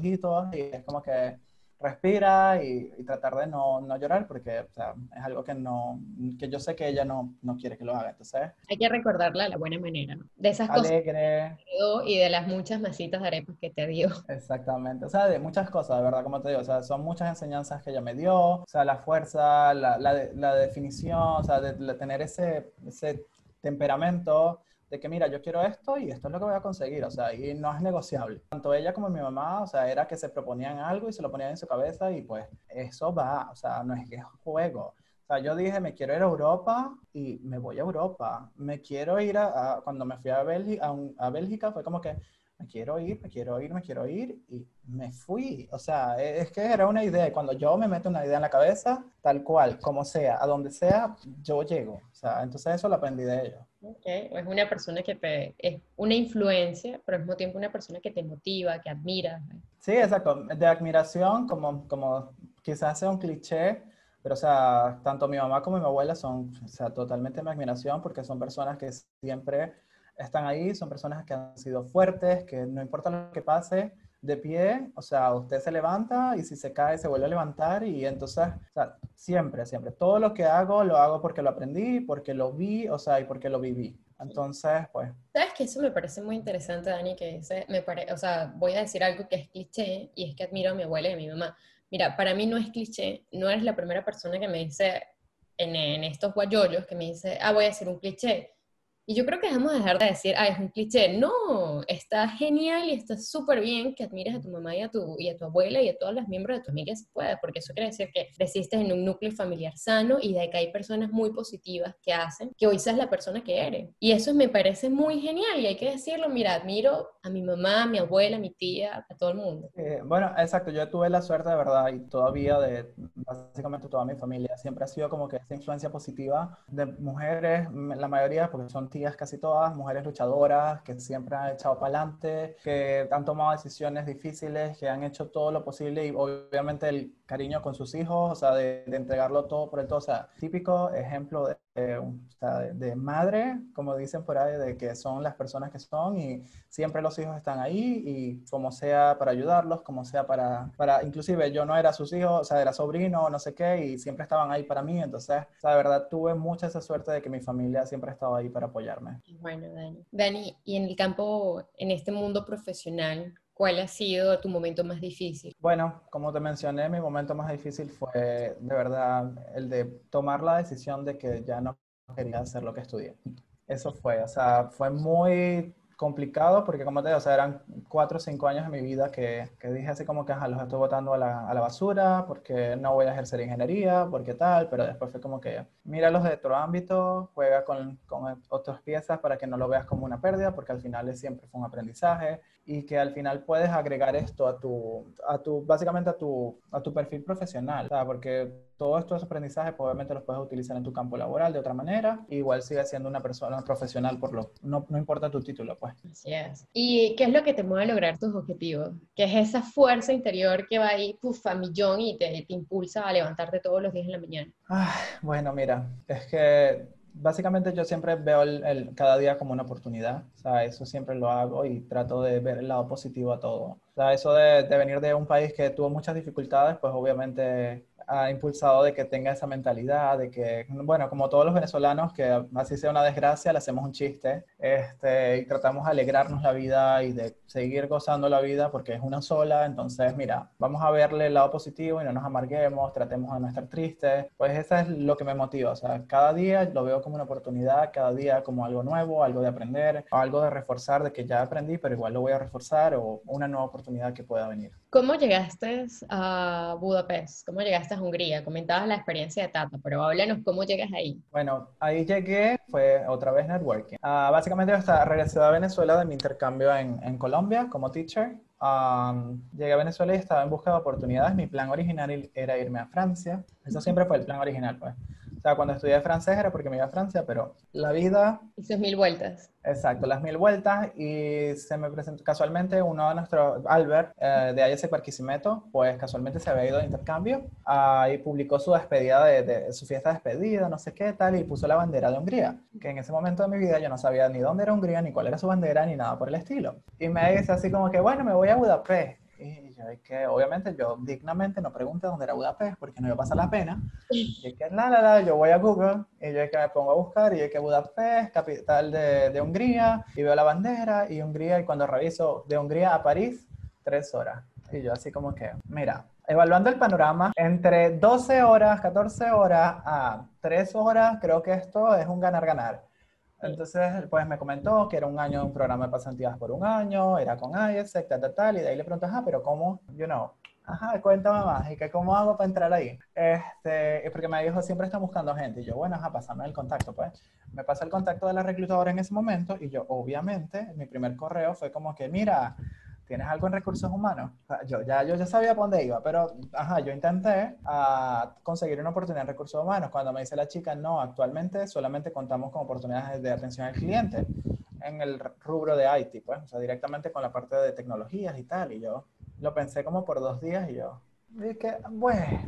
guarapojitos y es como que respira y, tratar de no, no, llorar porque o sea, es algo que no que yo sé que ella no, no quiere que lo haga. Entonces hay que recordarla de la buena manera de esas alegre. cosas que y de las muchas masitas de arepas que te dio. Exactamente. O sea de muchas cosas de verdad como te digo o sea son muchas enseñanzas que ella me dio o sea la fuerza la, la, la definición o sea de, de tener ese ese temperamento de que mira, yo quiero esto y esto es lo que voy a conseguir, o sea, y no es negociable. Tanto ella como mi mamá, o sea, era que se proponían algo y se lo ponían en su cabeza y pues eso va, o sea, no es que es juego. O sea, yo dije, me quiero ir a Europa y me voy a Europa. Me quiero ir a, cuando me fui a Bélgica, a, Bélgica, fue como que me quiero ir, me quiero ir, me quiero ir y me fui. O sea, e, es que era una idea cuando yo me meto una idea en la cabeza, tal cual, como sea, a donde sea, yo llego. O sea, entonces eso lo aprendí de ellos. Ok, es una persona que te, es una influencia, pero al mismo tiempo una persona que te motiva, que admira. Sí, exacto, de admiración, como, como quizás sea un cliché, pero o sea, tanto mi mamá como mi abuela son, o sea, totalmente mi admiración porque son personas que siempre están ahí, son personas que han sido fuertes, que no importa lo que pase, de pie, o sea, usted se levanta y si se cae se vuelve a levantar y entonces, o sea, siempre, siempre, todo lo que hago lo hago porque lo aprendí, porque lo vi, o sea, y porque lo viví. Entonces, pues... Sabes que eso me parece muy interesante, Dani, que dice, me pare... o sea, voy a decir algo que es cliché y es que admiro a mi abuela y a mi mamá. Mira, para mí no es cliché, no eres la primera persona que me dice en, en estos guayoyos que me dice, ah, voy a decir un cliché y yo creo que debemos dejar de decir, ah, es un cliché. No, está genial y está súper bien que admires a tu mamá y a tu, y a tu abuela y a todos los miembros de tu familia si puedes, porque eso quiere decir que creciste en un núcleo familiar sano y de que hay personas muy positivas que hacen que hoy seas la persona que eres. Y eso me parece muy genial y hay que decirlo, mira, admiro a mi mamá, a mi abuela, a mi tía, a todo el mundo. Eh, bueno, exacto, yo tuve la suerte de verdad y todavía de básicamente toda mi familia siempre ha sido como que esa influencia positiva de mujeres, la mayoría porque son tías casi todas, mujeres luchadoras que siempre han echado para adelante, que han tomado decisiones difíciles, que han hecho todo lo posible y obviamente el cariño con sus hijos, o sea, de, entregarlo todo por el todo, o sea, típico ejemplo de, de, madre, como dicen por ahí, de que son las personas que son y siempre los hijos están ahí y como sea para ayudarlos, como sea para, para inclusive yo no era sus hijos, o sea, era sobrino, no sé qué, y siempre estaban ahí para mí, entonces, o sea, de verdad tuve mucha esa suerte de que mi familia siempre ha estado ahí para apoyarme. Bueno, Dani. Dani, y en el campo, en este mundo profesional, ¿Cuál ha sido tu momento más difícil? Bueno, como te mencioné, mi momento más difícil fue de verdad el de tomar la decisión de que ya no quería hacer lo que estudié. Eso fue, o sea, fue muy complicado porque como te digo, o sea, eran cuatro o cinco años de mi vida que, que dije así como que ajá, los estoy botando a la, a la, basura porque no voy a ejercer ingeniería, porque tal, pero después fue como que míralos de otro ámbito, juega con, con otras piezas para que no lo veas como una pérdida porque al final siempre fue un aprendizaje y que al final puedes agregar esto a tu, a tu básicamente a tu, a tu perfil profesional, o porque todos estos aprendizajes pues, obviamente los puedes utilizar en tu campo laboral de otra manera, igual sigues siendo una persona profesional por lo, no, no importa tu título, pues. Así es. ¿Y qué es lo que te mueve a lograr tus objetivos? ¿Qué es esa fuerza interior que va ahí, puf, a millón y te, te impulsa a levantarte todos los días en la mañana? bueno, mira, es que básicamente yo siempre veo el, cada día como una oportunidad, o sea, eso siempre lo hago y trato de ver el lado positivo a todo. O sea, eso de, de venir de un país que tuvo muchas dificultades, pues obviamente ha impulsado de que tenga esa mentalidad, de que, bueno, como todos los venezolanos, que así sea una desgracia, le hacemos un chiste este, y tratamos de alegrarnos la vida y de seguir gozando la vida porque es una sola. Entonces, mira, vamos a verle el lado positivo y no nos amarguemos, tratemos de no estar tristes. Pues eso es lo que me motiva. O sea, cada día lo veo como una oportunidad, cada día como algo nuevo, algo de aprender, algo de reforzar de que ya aprendí, pero igual lo voy a reforzar o una nueva oportunidad que pueda venir. ¿Cómo llegaste a Budapest? ¿Cómo llegaste a Hungría? Comentabas la experiencia de Tata, pero háblanos cómo llegas ahí. Bueno, ahí llegué, fue otra vez networking. Uh, básicamente hasta regresé a Venezuela de mi intercambio en, en Colombia como teacher llegué a Venezuela y estaba en busca de oportunidades. Mi plan original era irme a Francia. Eso siempre fue el plan original, pues. O sea, cuando estudié francés era porque me iba a Francia, pero la vida... Hizo mil vueltas. Exacto, las mil vueltas y se me presentó casualmente uno de nuestros, Albert, eh, de IS Barquisimeto, pues casualmente se había ido de intercambio y publicó su despedida, de, su fiesta de despedida, no sé qué tal, y puso la bandera de Hungría, que en ese momento de mi vida yo no sabía ni dónde era Hungría, ni cuál era su bandera, ni nada por el estilo. Y me dice así como que, bueno, me voy a Budapest. Y yo es que, obviamente, yo dignamente no pregunté dónde era Budapest porque no iba a pasar la pena. Y es que, nada, nada, yo voy a Google y yo es que me pongo a buscar y es que Budapest, capital de, de Hungría, y veo la bandera y Hungría, y cuando reviso de Hungría a París, tres horas. Y yo así como que, mira, evaluando el panorama, entre 12 horas, 14 horas a 3 horas, creo que esto es un ganar-ganar. Entonces, pues me comentó que era un año, un programa de pasantías por un año, era con IESEC, tal, tal, tal, y de ahí le pregunté, ajá, pero ¿cómo? You know, ajá, cuéntame más, y que cómo hago para entrar ahí. Este, porque me dijo, siempre está buscando gente, y yo, bueno, ajá, pasame el contacto, pues. Me pasa el contacto de la reclutadora en ese momento, y yo, obviamente, mi primer correo fue como que, mira, ¿tienes algo en recursos humanos? yo, ya, yo ya sabía por dónde iba, pero ajá, yo intenté uh, conseguir una oportunidad en recursos humanos. Cuando me dice la chica, no, actualmente solamente contamos con oportunidades de atención al cliente en el rubro de IT, pues, o sea, directamente con la parte de tecnologías y tal. Y yo lo pensé como por dos días y yo dije, bueno,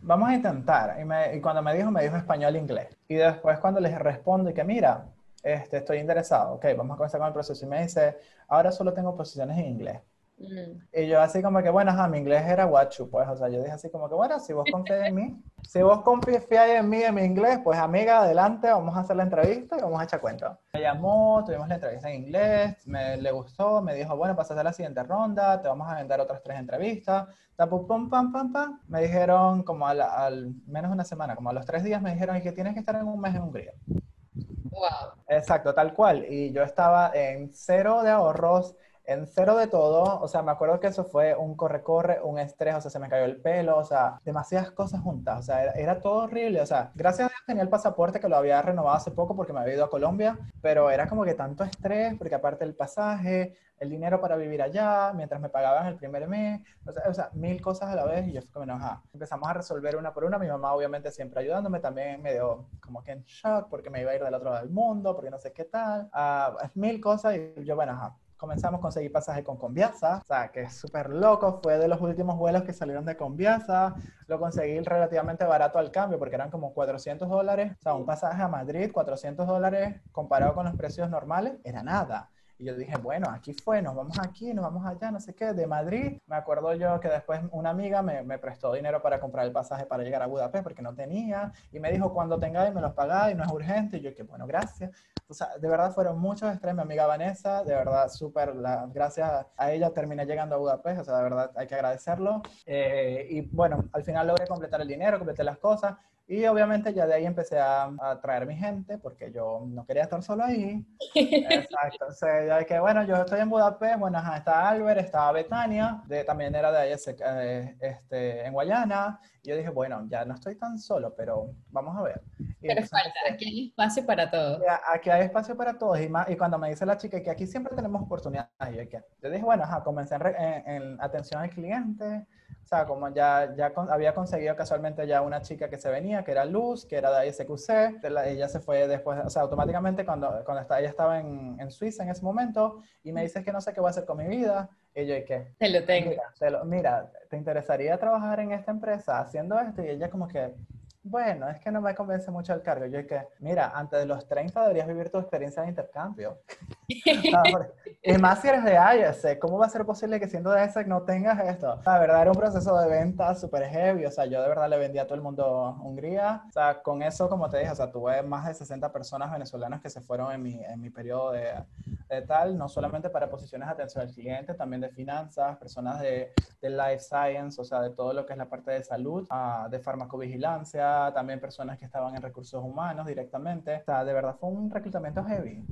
vamos a intentar. Y, me, y cuando me dijo, me dijo español e. Y después cuando les respondo y que mira, este, estoy interesado, ok, vamos a comenzar con el proceso. Y me dice, ahora solo tengo posiciones en inglés. Mm. Y yo así como que, bueno, ajá, mi inglés era guachu, pues, o sea, yo dije así como que, bueno, si vos confías en mí, si vos confías en mí, en mi inglés, pues amiga, adelante, vamos a hacer la entrevista y vamos a echar cuenta. Me llamó, tuvimos la entrevista en inglés, me le gustó, me dijo, bueno, pasas a la siguiente ronda, te vamos a vender otras tres entrevistas, tapu, pum, pam, pam, pam. Me dijeron como al, al menos una semana, como a los tres días me dijeron, y que tienes que estar en un mes en Hungría. Wow. Exacto, tal cual. Y yo estaba en cero de ahorros, en cero de todo. O sea, me acuerdo que eso fue un corre-corre, un estrés, o sea, se me cayó el pelo, o sea, demasiadas cosas juntas. O sea, era, todo horrible. O sea, gracias a Dios tenía el pasaporte que lo había renovado hace poco porque me había ido a Colombia, pero era como que tanto estrés, porque aparte el pasaje, el dinero para vivir allá, mientras me pagaban el primer mes, o sea, o sea mil cosas a la vez y yo fui como, no, Empezamos a resolver una por una, mi mamá obviamente siempre ayudándome, también me dio como que en shock porque me iba a ir del otro lado del mundo, porque no sé qué tal, uh, mil cosas y yo, bueno, ajá, comenzamos a conseguir pasaje con Conviasa, o sea, que es súper loco, fue de los últimos vuelos que salieron de Conviasa, lo conseguí relativamente barato al cambio, porque eran como 400 dólares, o sea, un pasaje a Madrid, 400 dólares comparado con los precios normales, era nada. Y yo dije, bueno, aquí fue, nos vamos aquí, nos vamos allá, no sé qué, de Madrid. Me acuerdo yo que después una amiga me, me prestó dinero para comprar el pasaje para llegar a Budapest porque no tenía. Y me dijo, cuando tengáis, me los pagáis, no es urgente. Y yo, que bueno, gracias. O sea, de verdad fueron muchos estrés. Mi amiga Vanessa, de verdad, súper, gracias a ella terminé llegando a Budapest. O sea, de verdad, hay que agradecerlo. Eh, y bueno, al final logré completar el dinero, completé las cosas. Y obviamente ya de ahí empecé a, a traer mi gente porque yo no quería estar solo ahí. Exacto. O sea, ya que bueno, yo estoy en Budapest, bueno, ajá, está Albert, está Betania, de, también era de ahí eh, este, en Guayana. Yo dije, bueno, ya no estoy tan solo, pero vamos a ver. Y pero falta, aquí hay espacio para todos. Aquí hay espacio para todos. Y, más, y cuando me dice la chica que aquí siempre tenemos oportunidades, yo, yo dije, bueno, ajá, comencé en, en atención al cliente o sea, como ya, ya había conseguido casualmente ya una chica que se venía, que era Luz, que era de ISQC, ella se fue después, o sea, automáticamente cuando, cuando ella estaba en, en, Suiza en ese momento, y me dice que no sé qué voy a hacer con mi vida, y yo, ¿y qué? Te lo tengo. Mira, te, lo, mira, ¿te interesaría trabajar en esta empresa haciendo esto? Y ella como que, bueno, es que no me convence mucho el cargo. Yo es que, mira, antes de los 30 deberías vivir tu experiencia de intercambio. y más si eres de IESEC, ¿cómo va a ser posible que siendo de IESEC no tengas esto? La verdad era un proceso de venta súper heavy, o sea, yo de verdad le vendía a todo el mundo Hungría. O sea, con eso, como te dije, o sea, tuve más de 60 personas venezolanas que se fueron en mi, en mi periodo de, de tal, no solamente para posiciones de atención al cliente, también de finanzas, personas de, de life science, o sea, de todo lo que es la parte de salud, uh, de farmacovigilancia, también personas que estaban en recursos humanos directamente. O sea, de verdad fue un reclutamiento heavy.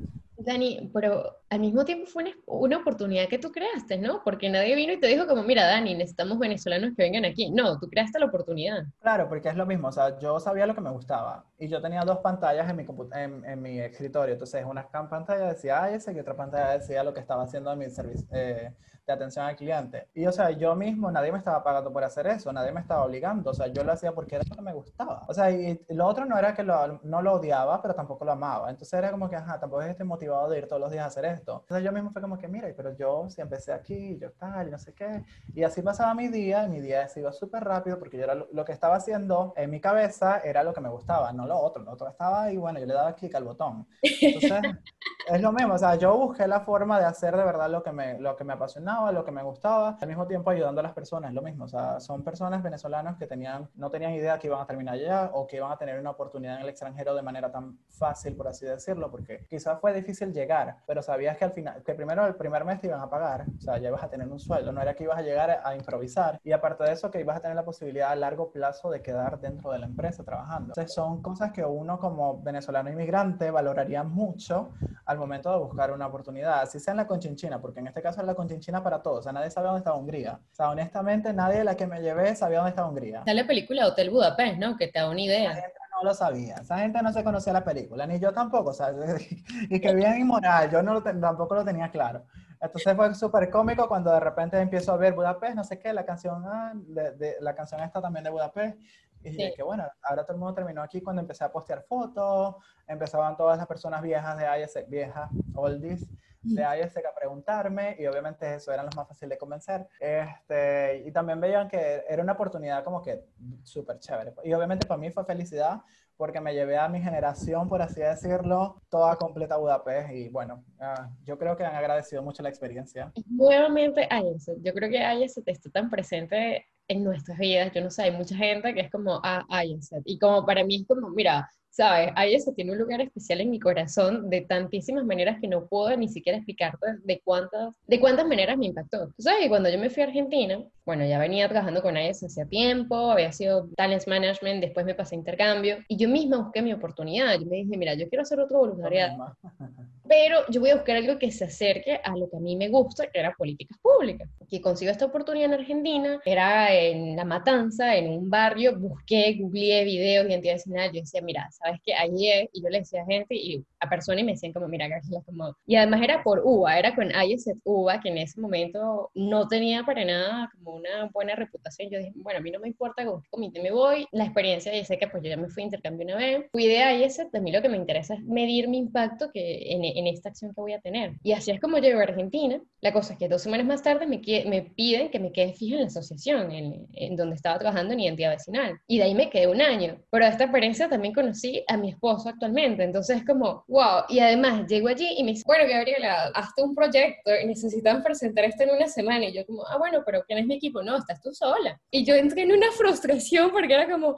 Dani, pero al mismo tiempo fue una, una, oportunidad que tú creaste, ¿no? Porque nadie vino y te dijo como, mira, Dani, necesitamos venezolanos que vengan aquí. No, tú creaste la oportunidad. Claro, porque es lo mismo, o sea, yo sabía lo que me gustaba y yo tenía dos pantallas en mi, en, en mi escritorio. Entonces, una pantalla decía ese y otra pantalla decía lo que estaba haciendo en mi servicio. Eh, de atención al cliente. Y o sea, yo mismo, nadie me estaba pagando por hacer eso, nadie me estaba obligando, o sea, yo lo hacía porque era lo que me gustaba. O sea, y lo otro no era que lo, no lo odiaba, pero tampoco lo amaba. Entonces era como que, ajá, tampoco estoy motivado de ir todos los días a hacer esto. Entonces yo mismo fue como que, mira, pero yo si empecé aquí, yo tal, y no sé qué. Y así pasaba mi día, y mi día se iba súper rápido porque yo era lo, que estaba haciendo en mi cabeza era lo que me gustaba, no lo otro. Lo otro estaba ahí, bueno, yo le daba clic al botón. Entonces, es lo mismo, o sea, yo busqué la forma de hacer de verdad lo que me, lo que me apasionaba, lo que me gustaba, al mismo tiempo ayudando a las personas, lo mismo, o sea, son personas venezolanas que tenían, no tenían idea que iban a terminar allá o que iban a tener una oportunidad en el extranjero de manera tan fácil, por así decirlo, porque quizás fue difícil llegar, pero sabías que al final, que primero el primer mes te iban a pagar, o sea, ya ibas a tener un sueldo, no era que ibas a llegar a improvisar, y aparte de eso, que ibas a tener la posibilidad a largo plazo de quedar dentro de la empresa trabajando. Entonces, son cosas que uno como venezolano inmigrante valoraría mucho al momento de buscar una oportunidad, así sea en la conchinchina, porque en este caso es la conchinchina para todos, o sea, nadie sabe dónde estaba Hungría. O sea, honestamente, nadie de la que me llevé sabía dónde estaba Hungría. Está la película Hotel Budapest, ¿no? Que te da una idea. Esa gente no lo sabía, esa gente no se conocía la película, ni yo tampoco, o sea, y que bien inmoral, yo no lo tampoco lo tenía claro. Entonces fue súper cómico cuando de repente empiezo a ver Budapest, no sé qué, la canción, ah, de, la canción esta también de Budapest, y dije que bueno, ahora todo el mundo terminó aquí cuando empecé a postear fotos, empezaban todas las personas viejas de IS, viejas, oldies, de ISEC a preguntarme y obviamente eso eran los más fáciles de convencer. Este, y también veían que era una oportunidad como que súper chévere. Y obviamente para mí fue felicidad porque me llevé a mi generación, por así decirlo, toda completa a Budapest y bueno, uh, yo creo que han agradecido mucho la experiencia. Nuevamente ISEC, yo creo que ISEC está tan presente en nuestras vidas, yo no sé, hay mucha gente que es como, ah, ISEC, y como para mí es como, mira, ¿sabes? Ahí eso tiene un lugar especial en mi corazón de tantísimas maneras que no puedo ni siquiera explicarte de cuántas, de cuántas maneras me impactó. Tú sabes que cuando yo me fui a Argentina, bueno, ya venía trabajando con ellos hacía tiempo, había sido talent management, después me pasé a intercambio y yo misma busqué mi oportunidad. Yo me dije, mira, yo quiero hacer otro voluntariado. pero yo voy a buscar algo que se acerque a lo que a mí me gusta, que era políticas públicas. Que consigo esta oportunidad en Argentina, era en La Matanza, en un barrio, busqué, googleé videos, identidad nacional, yo decía, mira, ¿sabes qué? Allí es, y yo le decía a gente y a personas y me decían como, mira, García, como... Y además era por UBA, era con ISF UBA, que en ese momento no tenía para nada como una buena reputación. Yo dije, bueno, a mí no me importa con qué comité me voy, la experiencia, y sé que pues yo ya me fui a intercambio una vez, fui de ISF, a mí lo que me interesa es medir mi impacto que en esta acción que voy a tener. Y así es como llego a Argentina. La cosa es que dos semanas más tarde me, me piden que me quede fija en la asociación, en, en, donde estaba trabajando en identidad vecinal. Y de ahí me quedé un año. Pero de esta experiencia también conocí a mi esposo actualmente. Entonces es como, wow. Y además llego allí y me dice, bueno, Gabriela, hazte un proyecto y necesitan presentar esto en una semana. Y yo como, ah, bueno, pero ¿quién es mi equipo? No, estás tú sola. Y yo entré en una frustración porque era como,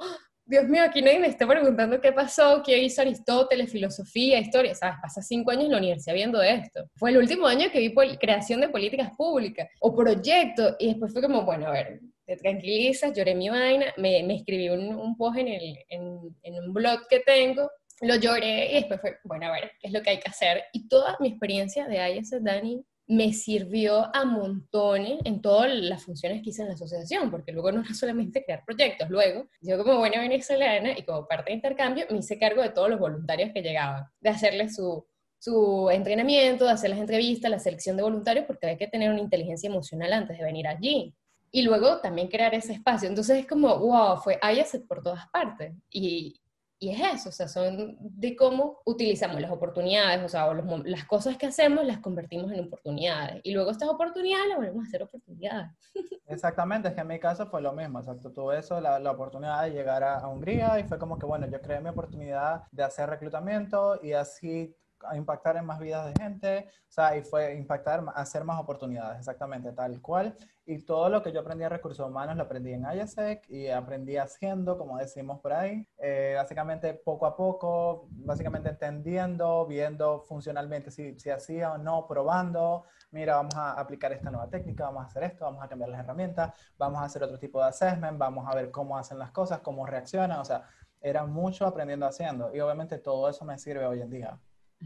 Dios mío, aquí nadie me está preguntando qué pasó, qué hizo Aristóteles, filosofía, historia, ¿sabes? Pasa cinco años en la universidad viendo esto. Fue el último año que vi creación de políticas públicas o proyectos y después fue como, bueno, a ver, te tranquilizas, lloré mi vaina, me, escribí un, un post en, el, en, en un blog que tengo lo lloré y después fue, bueno, a ver, ¿qué es lo que hay que hacer? Y toda mi experiencia de IS Dani me sirvió a montones en todas las funciones que hice en la asociación, porque luego no era solamente crear proyectos, luego yo como buena venezolana y como parte de intercambio me hice cargo de todos los voluntarios que llegaban, de hacerles su, su entrenamiento, de hacer las entrevistas, la selección de voluntarios, porque hay que tener una inteligencia emocional antes de venir allí. Y luego también crear ese espacio. Entonces es como, wow, fue IASET por todas partes. Y, y es eso, o sea, son de cómo utilizamos las oportunidades, o sea, las cosas que hacemos las convertimos en oportunidades. Y luego estas oportunidades las volvemos a hacer oportunidades. Exactamente, es que en mi caso fue lo mismo, exacto. Tuve eso, la, la oportunidad de llegar a, Hungría y fue como que, bueno, yo creé mi oportunidad de hacer reclutamiento y así impactar en más vidas de gente, o sea, y fue impactar, hacer más oportunidades, exactamente, tal cual. Y todo lo que yo aprendí en recursos humanos lo aprendí en IASEC y aprendí haciendo, como decimos por ahí, eh, básicamente poco a poco, básicamente entendiendo, viendo funcionalmente si, si hacía o no, probando, mira, vamos a aplicar esta nueva técnica, vamos a hacer esto, vamos a cambiar las herramientas, vamos a hacer otro tipo de assessment, vamos a ver cómo hacen las cosas, cómo reaccionan, o sea, era mucho aprendiendo haciendo y obviamente todo eso me sirve hoy en día.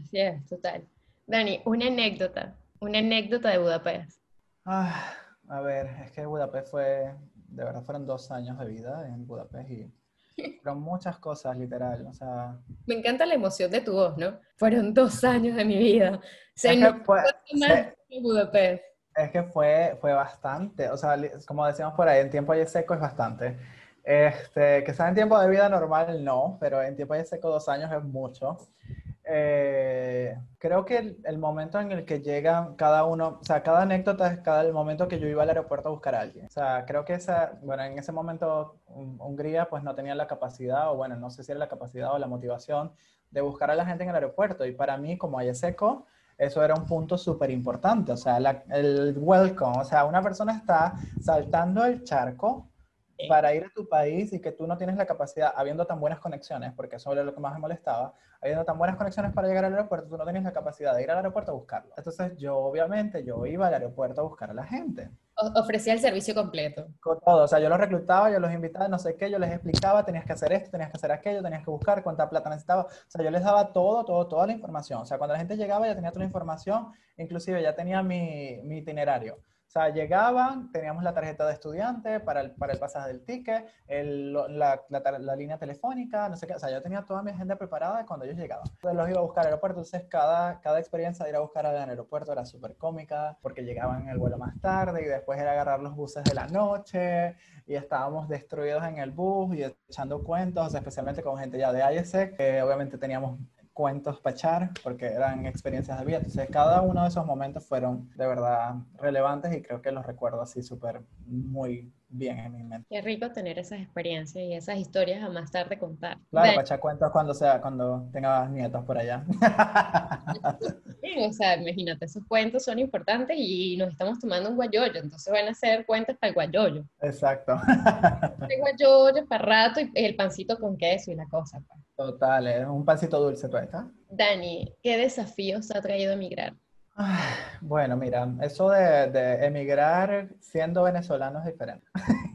Así es, total. Dani, una anécdota, una anécdota de Budapest. Ah, a ver, es que Budapest fue, de verdad fueron dos años de vida en Budapest y fueron muchas cosas, literal, o sea... Me encanta la emoción de tu voz, ¿no? Fueron dos años de mi vida. Se es, que fue, Budapest. es que fue, fue bastante, o sea, como decíamos por ahí, en tiempo de seco es bastante. Este, que sea en tiempo de vida normal, no, pero en tiempo de seco dos años es mucho. Eh, creo que el, momento en el que llega cada uno, o sea, cada anécdota es cada el momento que yo iba al aeropuerto a buscar a alguien. O sea, creo que esa, bueno, en ese momento Hungría pues no tenía la capacidad, o bueno, no sé si era la capacidad o la motivación de buscar a la gente en el aeropuerto. Y para mí, como seco eso era un punto súper importante. O sea, el welcome, o sea, una persona está saltando el charco para ir a tu país y que tú no tienes la capacidad, habiendo tan buenas conexiones, porque eso era lo que más me molestaba, habiendo tan buenas conexiones para llegar al aeropuerto, tú no tienes la capacidad de ir al aeropuerto a buscarlo. Entonces yo obviamente, yo iba al aeropuerto a buscar a la gente. ofrecía el servicio completo. Con todo, o sea, yo los reclutaba, yo los invitaba, no sé qué, yo les explicaba, tenías que hacer esto, tenías que hacer aquello, tenías que buscar cuánta plata necesitaba. O sea, yo les daba todo, todo, toda la información. O sea, cuando la gente llegaba ya tenía toda la información, inclusive ya tenía mi, mi itinerario. Sea, llegaban, teníamos la tarjeta de estudiante para el, para el pasaje del ticket, el, la, la, línea telefónica, no sé qué. O sea, yo tenía toda mi agenda preparada cuando ellos llegaban. Entonces los iba a buscar al aeropuerto. Entonces cada, cada experiencia de ir a buscar al aeropuerto era súper cómica porque llegaban en el vuelo más tarde y después era agarrar los buses de la noche y estábamos destruidos en el bus y echando cuentos, especialmente con gente ya de ISEC, que obviamente teníamos cuentos pachar, porque eran experiencias de vida. Entonces, cada uno de esos momentos fueron de verdad relevantes y creo que los recuerdo así súper muy bien en mi mente. Qué rico tener esas experiencias y esas historias a más tarde contar. Claro, pachar cuentos cuando sea, cuando tenga nietos por allá. o sea, imagínate, esos cuentos son importantes y nos estamos tomando un guayoyo, entonces van a ser cuentos para el guayoyo. Exacto. El guayoyo para rato y el pancito con queso y la cosa. Pues. Total, es un pancito dulce, ¿tú está? Dani, ¿qué desafíos ha traído emigrar? Bueno, mira, eso de, emigrar siendo venezolano es diferente.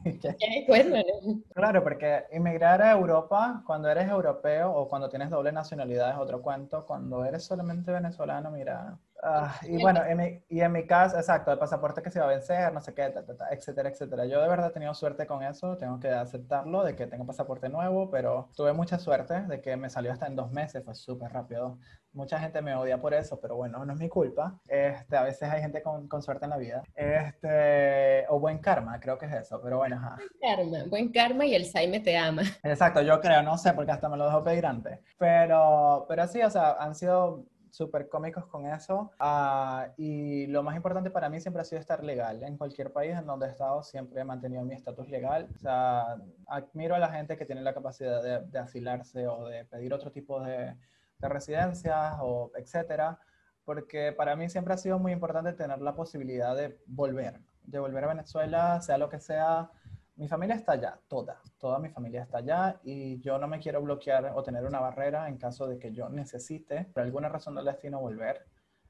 Claro, porque emigrar a Europa, cuando eres europeo o cuando tienes doble nacionalidad es otro cuento. Cuando eres solamente venezolano, mira, Ah, y bueno, en mi, y en mi caso, exacto, el pasaporte que se va a vencer, no sé qué, etcétera, etcétera. Yo de verdad he tenido suerte con eso, tengo que aceptarlo, de que tengo pasaporte nuevo, pero tuve mucha suerte de que me salió hasta en dos meses, fue súper rápido. Mucha gente me odia por eso, pero bueno, no es mi culpa. Este, a veces hay gente con, con suerte en la vida. Este, o buen karma, creo que es eso, pero bueno, ajá. Buen karma, buen karma y el Saime te ama. Exacto, yo creo, no sé, porque hasta me lo dejo pedir antes. Pero, pero sí, o sea, han sido súper cómicos con eso. Ah, y lo más importante para mí siempre ha sido estar legal. En cualquier país en donde he estado siempre he mantenido mi estatus legal. O sea, admiro a la gente que tiene la capacidad de, asilarse o de pedir otro tipo de, de residencias o etcétera. Porque para mí siempre ha sido muy importante tener la posibilidad de volver, de volver a Venezuela, sea lo que sea, mi familia está allá, toda, toda mi familia está allá y yo no me quiero bloquear o tener una barrera en caso de que yo necesite, por alguna razón del destino, volver.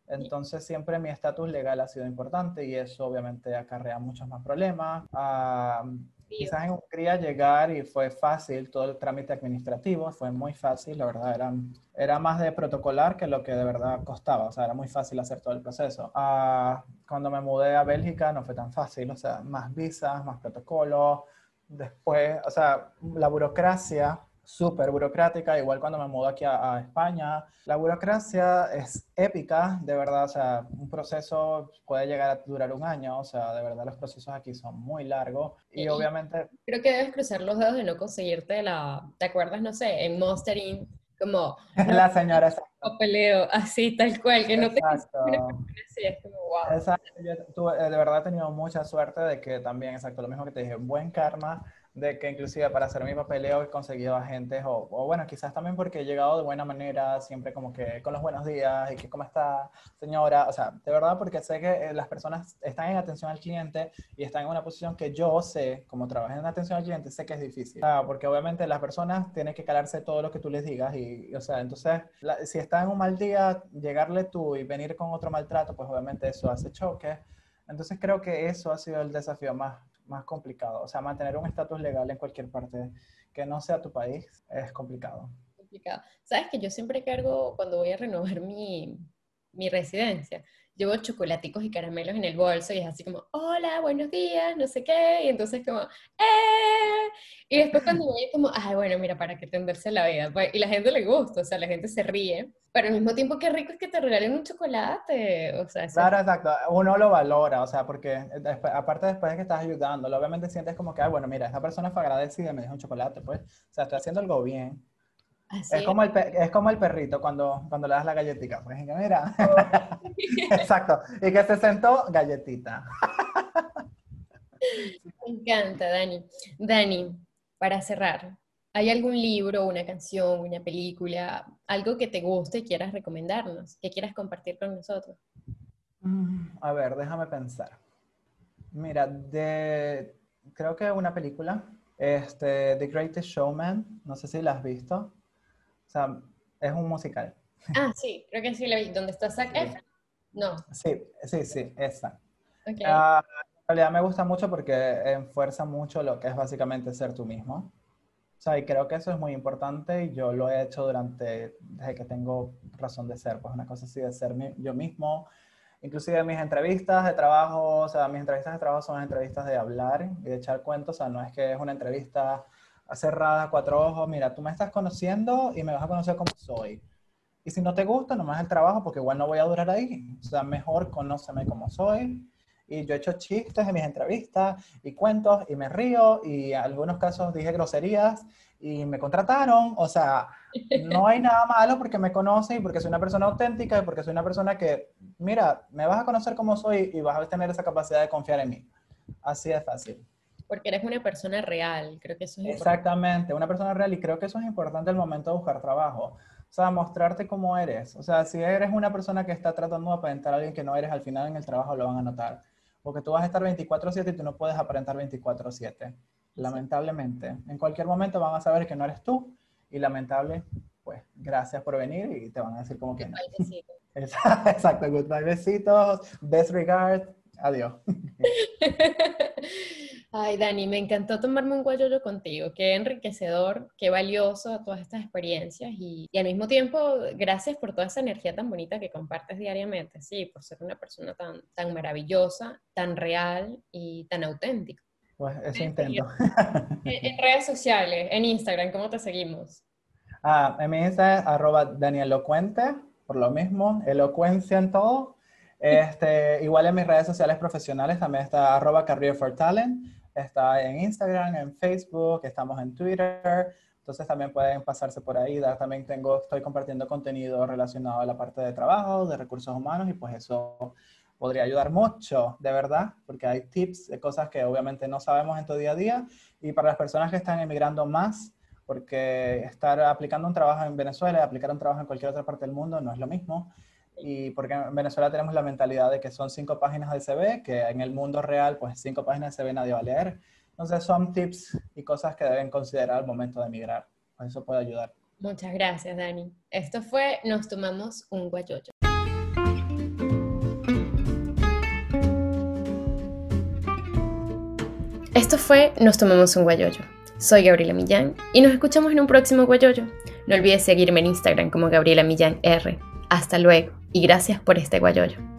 Entonces siempre mi estatus legal ha sido importante y eso obviamente acarrea muchos más problemas. Ah, quizás en Hungría llegar y fue fácil todo el trámite administrativo, fue muy fácil, la verdad, era, era más de protocolar que lo que de verdad costaba, o sea, era muy fácil hacer todo el proceso. Ah, cuando me mudé a Bélgica no fue tan fácil, o sea, más visas, más protocolos, después, o sea, la burocracia súper burocrática, igual cuando me mudo aquí a, España. La burocracia es épica, de verdad, o sea, un proceso puede llegar a durar un año, o sea, de verdad los procesos aquí son muy largos y, obviamente... Creo que debes cruzar los dedos de no conseguirte la, ¿te acuerdas? No sé, en Monstering, como... la señora... Papeleo, así, tal cual, que no te... es como, wow. Exacto, yo de verdad he tenido mucha suerte de que también, exacto, lo mismo que te dije, buen karma, de que inclusive para hacer mi papeleo he conseguido agentes, o, o, bueno, quizás también porque he llegado de buena manera, siempre como que con los buenos días y que cómo está señora, o sea, de verdad porque sé que eh, las personas están en atención al cliente y están en una posición que yo sé, como trabajé en atención al cliente, sé que es difícil, porque obviamente las personas tienen que calarse todo lo que tú les digas y, o sea, entonces, si está en un mal día, llegarle tú y venir con otro maltrato, pues obviamente eso hace choque. Entonces creo que eso ha sido el desafío más, más complicado. O sea, mantener un estatus legal en cualquier parte que no sea tu país es complicado. Complicado. Sabes que yo siempre cargo, cuando voy a renovar mi, mi residencia, llevo chocolaticos y caramelos en el bolso y es así como, hola, buenos días, no sé qué, y entonces como, ¡eh! Y después cuando voy como, ay, bueno, mira, para que tenderse la vida, pues, y la gente le gusta, o sea, la gente se ríe, pero al mismo tiempo qué rico es que te regalen un chocolate, o sea, Claro, exacto, uno lo valora, o sea, porque aparte después de que estás ayudando, obviamente sientes como que, ay, bueno, mira, esa persona fue agradecida y me dejó un chocolate, pues, o sea, estoy haciendo algo bien es, como el es como el perrito cuando, cuando le das la galletita. Pues, mira. Exacto. Y que se sentó, galletita. Me encanta, Dani. Dani, para cerrar, ¿hay algún libro, una canción, una película, algo que te guste y quieras recomendarnos, que quieras compartir con nosotros? Mm, a ver, déjame pensar. Mira, de, creo que una película, este, The Greatest Showman, no sé si la has visto. Sea, es un musical. Ah, sí, creo que sí la vi. ¿Dónde está Zac Efron? No. Sí, sí, sí, esa. Okay. Ah, en realidad me gusta mucho porque enfuerza mucho lo que es básicamente ser tú mismo. O sea, y creo que eso es muy importante y yo lo he hecho durante, desde que tengo razón de ser, pues una cosa así de ser yo mismo. Inclusive mis entrevistas de trabajo, o sea, mis entrevistas de trabajo son entrevistas de hablar y de echar cuentos, o sea, no es que es una entrevista cerrada, cuatro ojos, mira, tú me estás conociendo y me vas a conocer como soy. Y si no te gusta, nomás el trabajo, porque igual no voy a durar ahí. O sea, mejor conóceme como soy. Y yo he hecho chistes en mis entrevistas y cuentos y me río y en algunos casos dije groserías y me contrataron. O sea, no hay nada malo porque me conocen y porque soy una persona auténtica y porque soy una persona que, mira, me vas a conocer como soy y vas a tener esa capacidad de confiar en mí. Así de fácil porque eres una persona real, creo que eso es Exactamente, una persona real y creo que eso es importante al momento de buscar trabajo. O sea, mostrarte cómo eres. O sea, si eres una persona que está tratando de aparentar a alguien que no eres, al final en el trabajo lo van a notar. Porque tú vas a estar 24/7 y tú no puedes aparentar 24/7. Lamentablemente. En cualquier momento van a saber que no eres tú y lamentable, pues gracias por venir y te van a decir como que no. Exacto, goodbye, besitos, best regards, adiós. Ay, Dani, me encantó tomarme un guayoyo contigo. Qué enriquecedor, qué valioso todas estas experiencias y, al mismo tiempo, gracias por toda esa energía tan bonita que compartes diariamente, sí, por ser una persona tan, tan maravillosa, tan real y tan auténtica. Pues eso intento. En, redes sociales, en Instagram, ¿cómo te seguimos? Ah, en mi Instagram es arroba danielocuente, por lo mismo, elocuencia en todo. Este, igual en mis redes sociales profesionales también está arroba career for talent está en Instagram, en Facebook, estamos en Twitter. Entonces también pueden pasarse por ahí. También tengo, estoy compartiendo contenido relacionado a la parte de trabajo, de recursos humanos y pues eso podría ayudar mucho, de verdad, porque hay tips de cosas que obviamente no sabemos en tu día a día y para las personas que están emigrando más, porque estar aplicando un trabajo en Venezuela y aplicar un trabajo en cualquier otra parte del mundo no es lo mismo y porque en Venezuela tenemos la mentalidad de que son cinco páginas de CV, que en el mundo real, pues cinco páginas de CV nadie va a leer. Entonces son tips y cosas que deben considerar al momento de emigrar. Pues eso puede ayudar. Muchas gracias, Dani. Esto fue Nos Tomamos un Guayoyo. Esto fue Nos Tomamos un Guayoyo. Soy Gabriela Millán y nos escuchamos en un próximo Guayoyo. No olvides seguirme en Instagram como Gabriela Millán R. Hasta luego y gracias por este guayoyo.